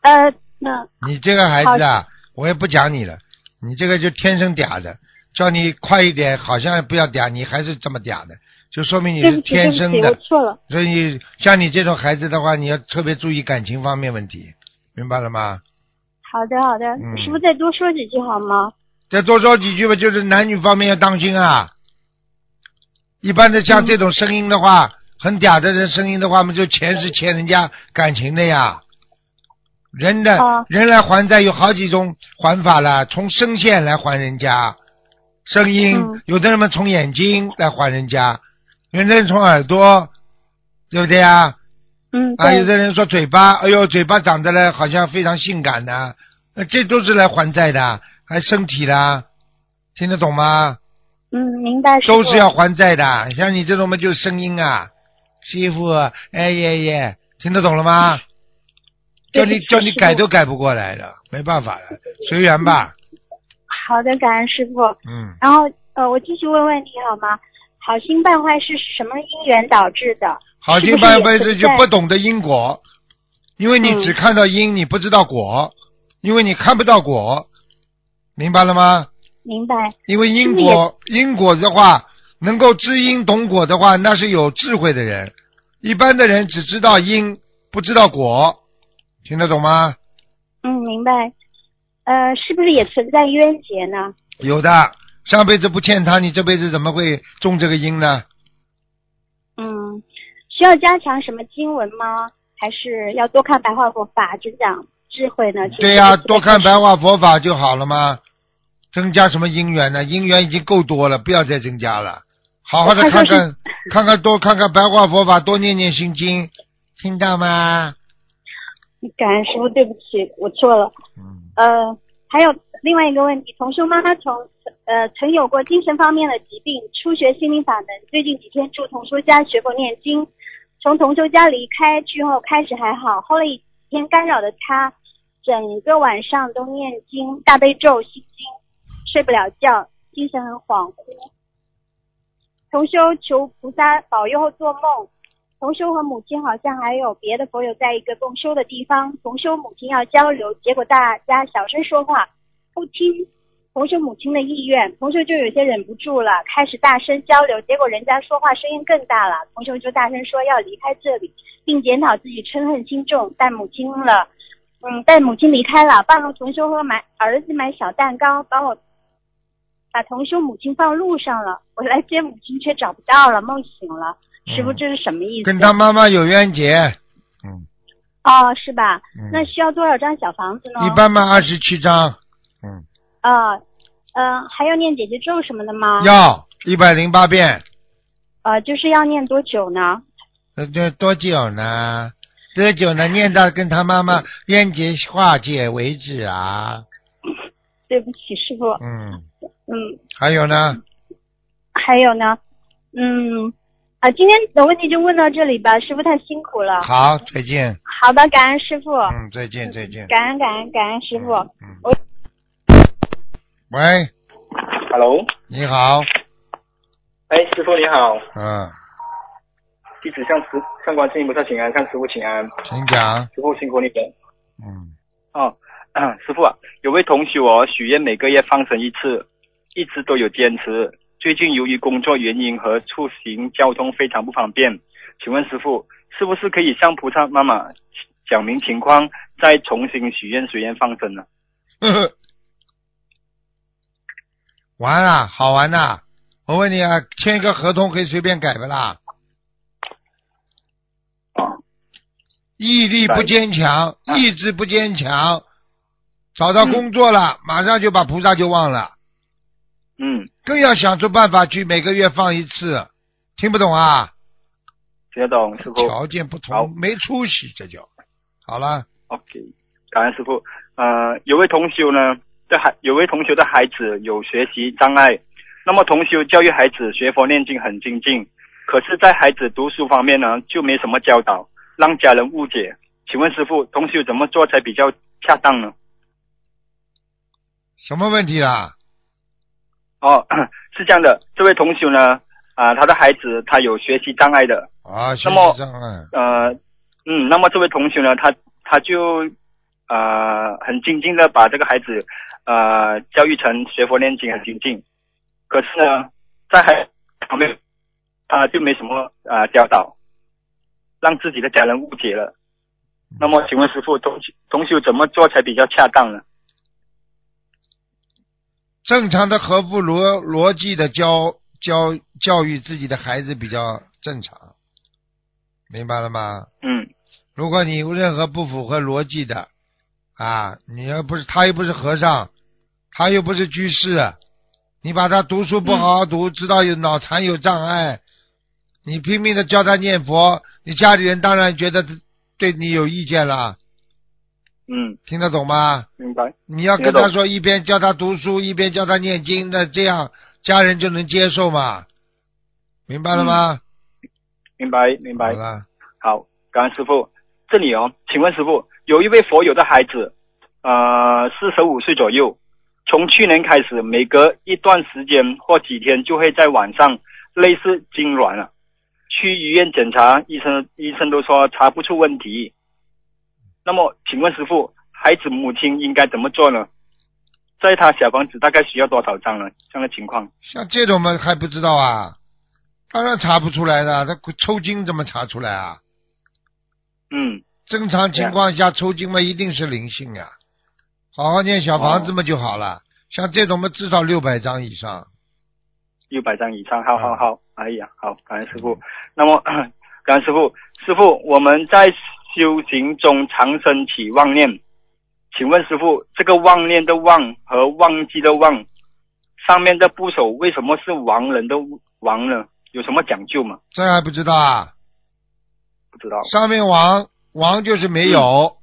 呃，那你这个孩子啊，我也不讲你了，你这个就天生嗲的，叫你快一点，好像不要嗲，你还是这么嗲的，就说明你是天生的。错了。所以像你这种孩子的话，你要特别注意感情方面问题，明白了吗？好的，好的，嗯师傅再多说几句好吗？再多说几句吧，就是男女方面要当心啊。一般的像这种声音的话，很嗲的人声音的话，我们就钱是欠人家感情的呀。人的、哦人来还债有好几种还法了，从声线来还人家，声音、嗯有的人们从眼睛来还人家，有的人从耳朵，对不对啊？嗯，啊，有，的人说嘴巴，哎呦，嘴巴长得呢好像非常性感的，那这都是来还债的，还身体的，听得懂吗？嗯，明白。都是要还债的，像你这种嘛，就声音啊，师傅，哎耶耶，听得懂了吗？叫你叫你改都改不过来的，没办法了，随缘吧。好的，感恩师傅。嗯，然后呃，我继续问问题好吗？好心办坏事是什么因缘导致的？好心办坏事就不懂得因果，因为你嗯只看到因，你不知道果，因为你看不到果，明白了吗？明白。因为因果因果的话，能够知因懂果的话，那是有智慧的人。一般的人只知道因，不知道果，听得懂吗？嗯，明白。呃，是不是也存在冤结呢？有的，上辈子不欠他，你这辈子怎么会种这个因呢？嗯，需要加强什么经文吗？还是要多看白话佛法，增长智慧呢？对呀、多看白话佛法就好了吗？增加什么因缘呢？因缘已经够多了，不要再增加了。好好的看看，看看多看看白话佛法，多念念心经，听到吗？感恩师傅，对不起，我错了。嗯，呃，还有另外一个问题，同修妈妈从呃曾有过精神方面的疾病，初学心灵法门，最近几天住同修家学佛念经，从同修家离开之后开始还好，后来几天干扰的他，整个晚上都念经大悲咒心经，睡不了觉，精神很恍惚。同修求菩萨保佑后做梦，同修和母亲好像还有别的佛友在一个共修的地方，同修母亲要交流，结果大家小声说话，不听同修母亲的意愿，同修就有些忍不住了，开始大声交流，结果人家说话声音更大了，同修就大声说要离开这里，并检讨自己嗔恨心重，带母亲了，嗯，带母亲离开了，半路同修和买儿子买小蛋糕，把我把同修母亲放路上了，我来接母亲却找不到了，梦醒了。师傅，嗯这是什么意思？跟他妈妈有冤结，嗯，哦，是吧？嗯那需要多少张小房子呢？一般嘛二十七张，嗯，啊，呃，还要念姐姐咒什么的吗？要一百零八遍，呃，就是要念多久呢？呃这多久呢？多久呢？念到跟他妈妈冤结化解为止啊，*laughs* 对不起，师傅。嗯，嗯，还有呢，还有呢，嗯，啊，今天的问题就问到这里吧，师傅太辛苦了。好，再见，好的，感恩师傅，嗯，再见，再见，感恩感恩感恩师傅。嗯，我喂，Hello，你好，哎，师傅你好，嗯，弟子向师向观世音菩萨请安，向师傅请安，请讲。师傅辛苦你了。嗯，哦，*coughs* 师傅啊，有位同学哦，许愿每个月放生一次，一直都有坚持。最近由于工作原因和出行交通非常不方便，请问师傅是不是可以向菩萨妈妈讲明情况，再重新许愿随愿放生呢？呵呵，玩啊，好玩呐、我问你啊，签一个合同可以随便改不啦？啊，毅力不坚强，意志不坚强，找到工作了，马上就把菩萨就忘了，嗯，更要想出办法去每个月放一次。听不懂啊？听得懂，师傅。条件不同，没出息，这就好了。OK，感恩师傅。呃，有位同修呢的孩，有位同修的孩子有学习障碍，那么同修教育孩子学佛念经很精进，可是，在孩子读书方面呢，就没什么教导，让家人误解。请问师傅，同修怎么做才比较恰当呢？什么问题啦？哦，*clears throat* 是这样的，这位同学呢，啊、他的孩子他有学习障碍的，啊，学那么习障碍，呃，嗯，那么这位同学呢，他他就呃很精进的把这个孩子呃教育成学佛念经很精进，可是呢，在还旁边他就没什么呃教导，让自己的家人误解了。那么，请问师傅，同同修怎么做才比较恰当呢？正常的合乎逻逻辑的教教教育自己的孩子比较正常，明白了吗？嗯。如果你有任何不符合逻辑的啊，你要不是他又不是和尚，他又不是居士，你把他读书不好好读，知道有脑残有障碍，你拼命的教他念佛，你家里人当然觉得对你有意见了，嗯，听得懂吗？明白。你要跟他说一边教他读书，一边教他念经，那这样家人就能接受嘛？明白了吗？明白明白好。了，好，感恩师傅。这里哦，请问师傅，有一位佛友的孩子，呃，四十五岁左右，从去年开始，每隔一段时间或几天就会在晚上类似痉挛了。去医院检查，医生医生都说查不出问题。那么，请问师傅，孩子母亲应该怎么做呢？在他小房子大概需要多少张呢？这样的情况，像这种嘛还不知道啊？当然查不出来的，他抽筋怎么查出来啊？嗯，正常情况下抽筋嘛一定是灵性呀、好好念小房子嘛就好了。像这种嘛至少六百张以上。六百张以上，好好好，哎呀，好，感恩师傅。那么，*clears throat* 感恩师傅，师傅，我们在修行中常升起妄念，请问师傅，这个妄念的妄和忘记的忘，上面的部首为什么是亡人的亡呢？有什么讲究吗？这还不知道啊？不知道。上面亡亡就是没有，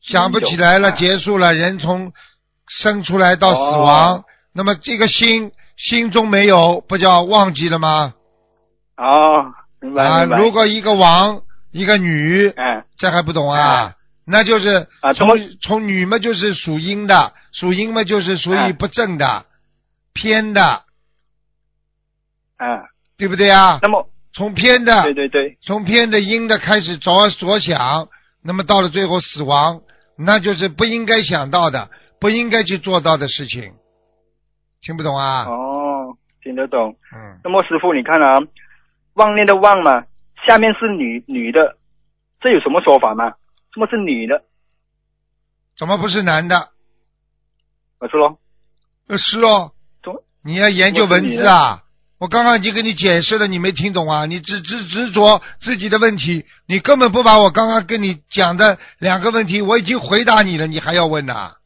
想不起来了，结束了，人从生出来到死亡，哦那么这个心心中没有，不叫忘记了吗？哦，明白啊，明白。如果一个王一个女，嗯这还不懂啊？啊那就是从啊从从女嘛就是属阴的，属阴嘛就是属于啊不正的、偏的，嗯，对不对啊？那么从偏的，对对对，从偏的阴的开始着着想，那么到了最后死亡，那就是不应该想到的，不应该去做到的事情。听不懂啊？哦，听得懂。嗯，那么师傅，你看啊，妄念的妄嘛，下面是女女的，这有什么说法吗？什么是女的？怎么不是男的？我说是哦你要研究文字啊！我刚刚已经跟你解释了，你没听懂啊？你只只执着自己的问题，你根本不把我刚刚跟你讲的两个问题，我已经回答你了，你还要问呐、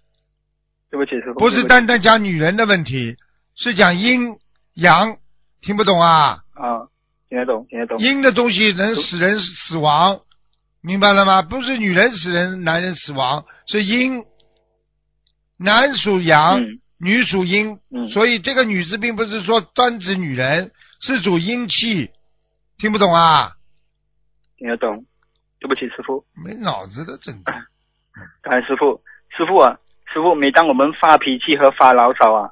对不起师傅，不是单单讲女人的问题，是讲阴阳，听不懂啊？啊，听得懂，听得懂。阴的东西能使人死亡，明白了吗？不是女人使人，男人死亡，是阴。男属阳，嗯女属阴，嗯所以这个女字并不是说专指女人，是主阴气，听不懂啊？听得懂。对不起师傅，没脑子的，真的。*coughs* 感恩师傅。师傅啊，师傅，每当我们发脾气和发牢骚啊，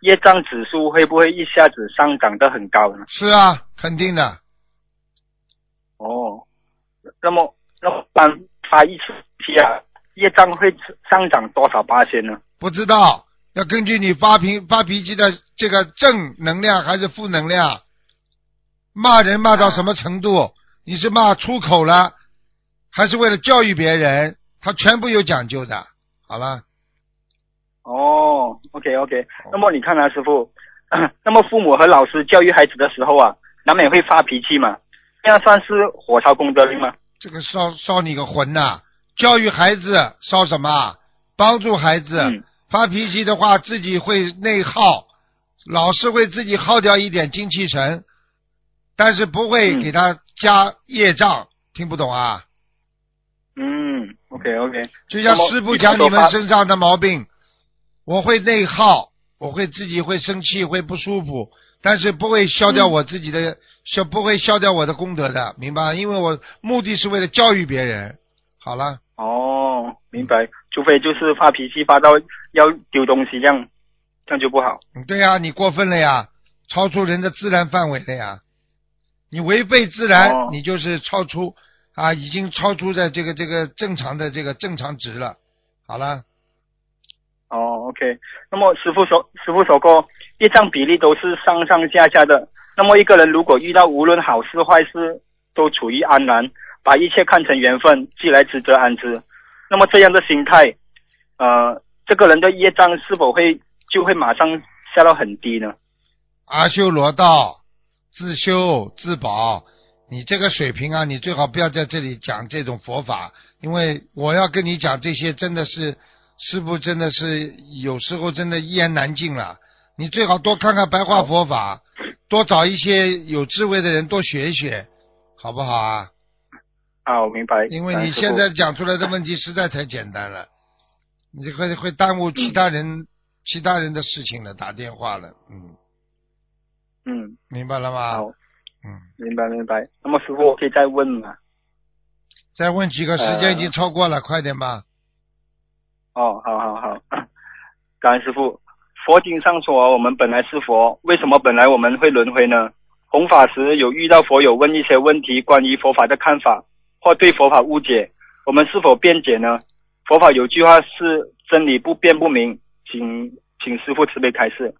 业障指数会不会一下子上涨得很高呢？是啊，肯定的。哦，那么那么他发一次脾啊，业障会上涨多少八千呢？不知道，要根据你发脾发脾气的这个正能量还是负能量，骂人骂到什么程度？你是骂出口了，还是为了教育别人？他全部有讲究的。好了，哦，OK OK，那么你看啊，师傅，*coughs* 那么父母和老师教育孩子的时候啊，难免会发脾气嘛，这样算是火烧功德林吗？这个烧烧你个魂呐、教育孩子烧什么？帮助孩子、嗯发脾气的话，自己会内耗，老是会自己耗掉一点精气神，但是不会嗯给他加业障。听不懂啊？嗯，OK OK，就像师傅讲你们身上的毛病，我会内耗，我会自己会生气，会不舒服，但是不会消掉嗯我自己的，消不会消掉我的功德的，明白？因为我目的是为了教育别人。好了，哦，明白，除非就是发脾气发到要丢东西这样，这样就不好。嗯对呀、你过分了呀，超出人的自然范围了呀，你违背自然，哦你就是超出啊，已经超出在这个这个正常的这个正常值了。好了，哦，OK，那么师傅说，师傅说过，业障比例都是上上下下的。那么一个人如果遇到无论好事坏事都处于安然，把一切看成缘分，既来之则安之，那么这样的心态，呃，这个人的业障是否会就会马上下到很低呢？阿修罗道，自修自保。你这个水平啊，你最好不要在这里讲这种佛法，因为我要跟你讲这些，真的是师傅真的是有时候真的一言难尽了。你最好多看看白话佛法，多找一些有智慧的人多学一学，好不好啊？啊，我明白。因为你现在讲出来的问题实在太简单了，你会会耽误其他人、其他人的事情了，打电话了，嗯，嗯，明白了吗？好，嗯，明白明白。那么师傅，我可以再问吗？再问几个，时间呃已经超过了，快点吧。哦，好好好，*coughs* 感恩师傅。佛经上说，我们本来是佛，为什么本来我们会轮回呢？弘法时有遇到佛友问一些问题，关于佛法的看法，或对佛法误解，我们是否辩解呢？佛法有句话是真理不辩不明，请请师傅慈悲开示。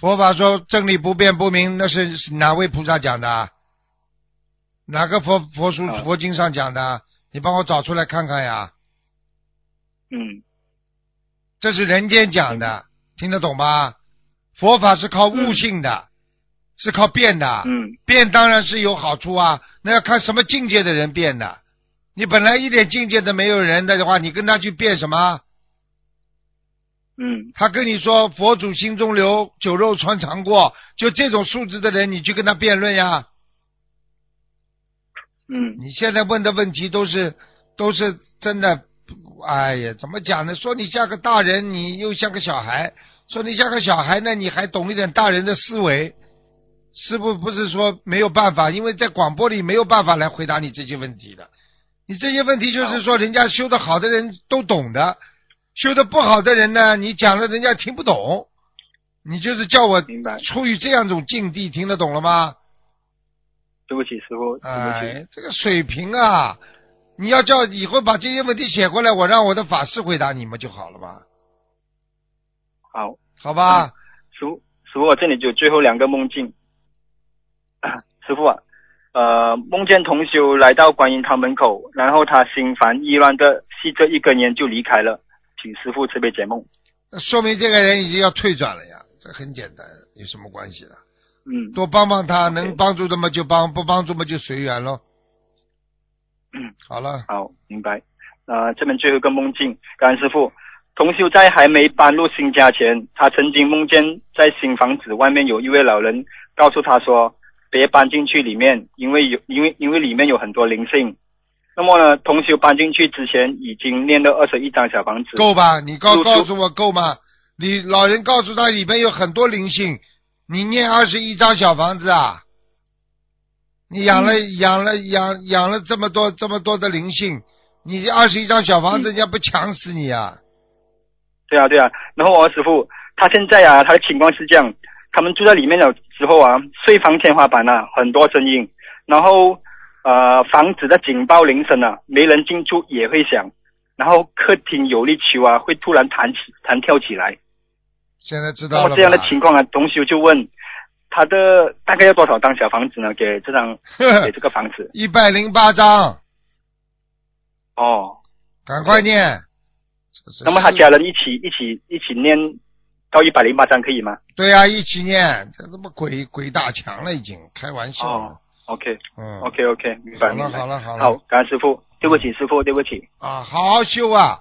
佛法说真理不变不明，那是哪位菩萨讲的啊？哪个佛佛书啊佛经上讲的啊？你帮我找出来看看呀。嗯这是人间讲的，听得懂吗？佛法是靠悟性的，是靠变的。嗯变当然是有好处啊，那要看什么境界的人变的。你本来一点境界都没有人的话，你跟他去变什么？嗯他跟你说佛祖心中留，酒肉穿肠过，就这种素质的人，你去跟他辩论呀。嗯你现在问的问题都是都是真的，哎呀，怎么讲呢？说你像个大人，你又像个小孩；说你像个小孩呢，你还懂一点大人的思维。师傅不是说没有办法，因为在广播里没有办法来回答你这些问题的。你这些问题就是说，人家修的好的人都懂的，修的不好的人呢，你讲了人家听不懂。你就是叫我处于这样一种境地，听得懂了吗？对不起，师傅，对不起。哎，这个水平啊，你要叫以后把这些问题写过来，我让我的法师回答你们就好了嘛，好，好吧？师傅，师傅，我这里就最后两个梦境。*clears throat* 师傅啊，呃，梦见同修来到观音堂门口，然后他心烦意乱的吸着一根烟就离开了，请师傅慈悲解梦。那说明这个人已经要退转了呀，这很简单，有什么关系了？嗯，多帮帮他，能帮助的嘛就帮，不帮助嘛就随缘喽。嗯，好了，好，明白。呃，这边最后一个梦境，感恩师傅。同修在还没搬入新家前，他曾经梦见在新房子外面有一位老人告诉他说：“别搬进去里面，因为有因为因为里面有很多灵性。”那么呢，同修搬进去之前已经念了二十一张小房子。够吧？你告告诉我够吗？你老人告诉他里面有很多灵性，你念二十一张小房子啊？你养了、养了养养了这么多这么多的灵性，你这二十一张小房子，人家不抢死你啊？对啊，对啊。然后我师傅他现在啊，他的情况是这样，他们住在里面了之后啊，睡房天花板啊很多声音，然后呃房子的警报铃声啊，没人进出也会响，然后客厅有力球啊会突然弹起弹跳起来，现在知道了吧？这样的情况啊，同修就问他的大概要多少张小房子呢？给这张 *laughs* 给这个房子一百零八张，哦，赶快念。那么他家人一起一起一起念到一百零八张可以吗？对呀、一起念，这他妈鬼鬼打墙了，已经开玩笑了。哦，OK 嗯 OK OK，明白好了。好了好了好，感恩师傅，对不起师傅，对不起。啊，好好修啊，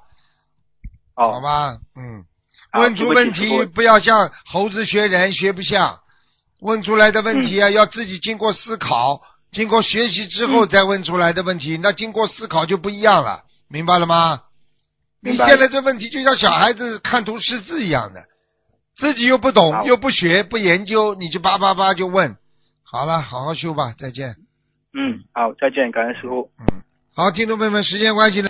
哦，好吧，嗯，问出问题不要像猴子学人，学不像。问出来的问题嗯啊，要自己经过思考、经过学习之后嗯再问出来的问题，那经过思考就不一样了，明白了吗？你明白现在这问题就像小孩子看图识字一样的，自己又不懂，又不学，不研究，你就叭叭叭就问。好了，好好修吧，再见。嗯，好，再见，感恩师傅。嗯，好，听众朋友们，时间关系呢。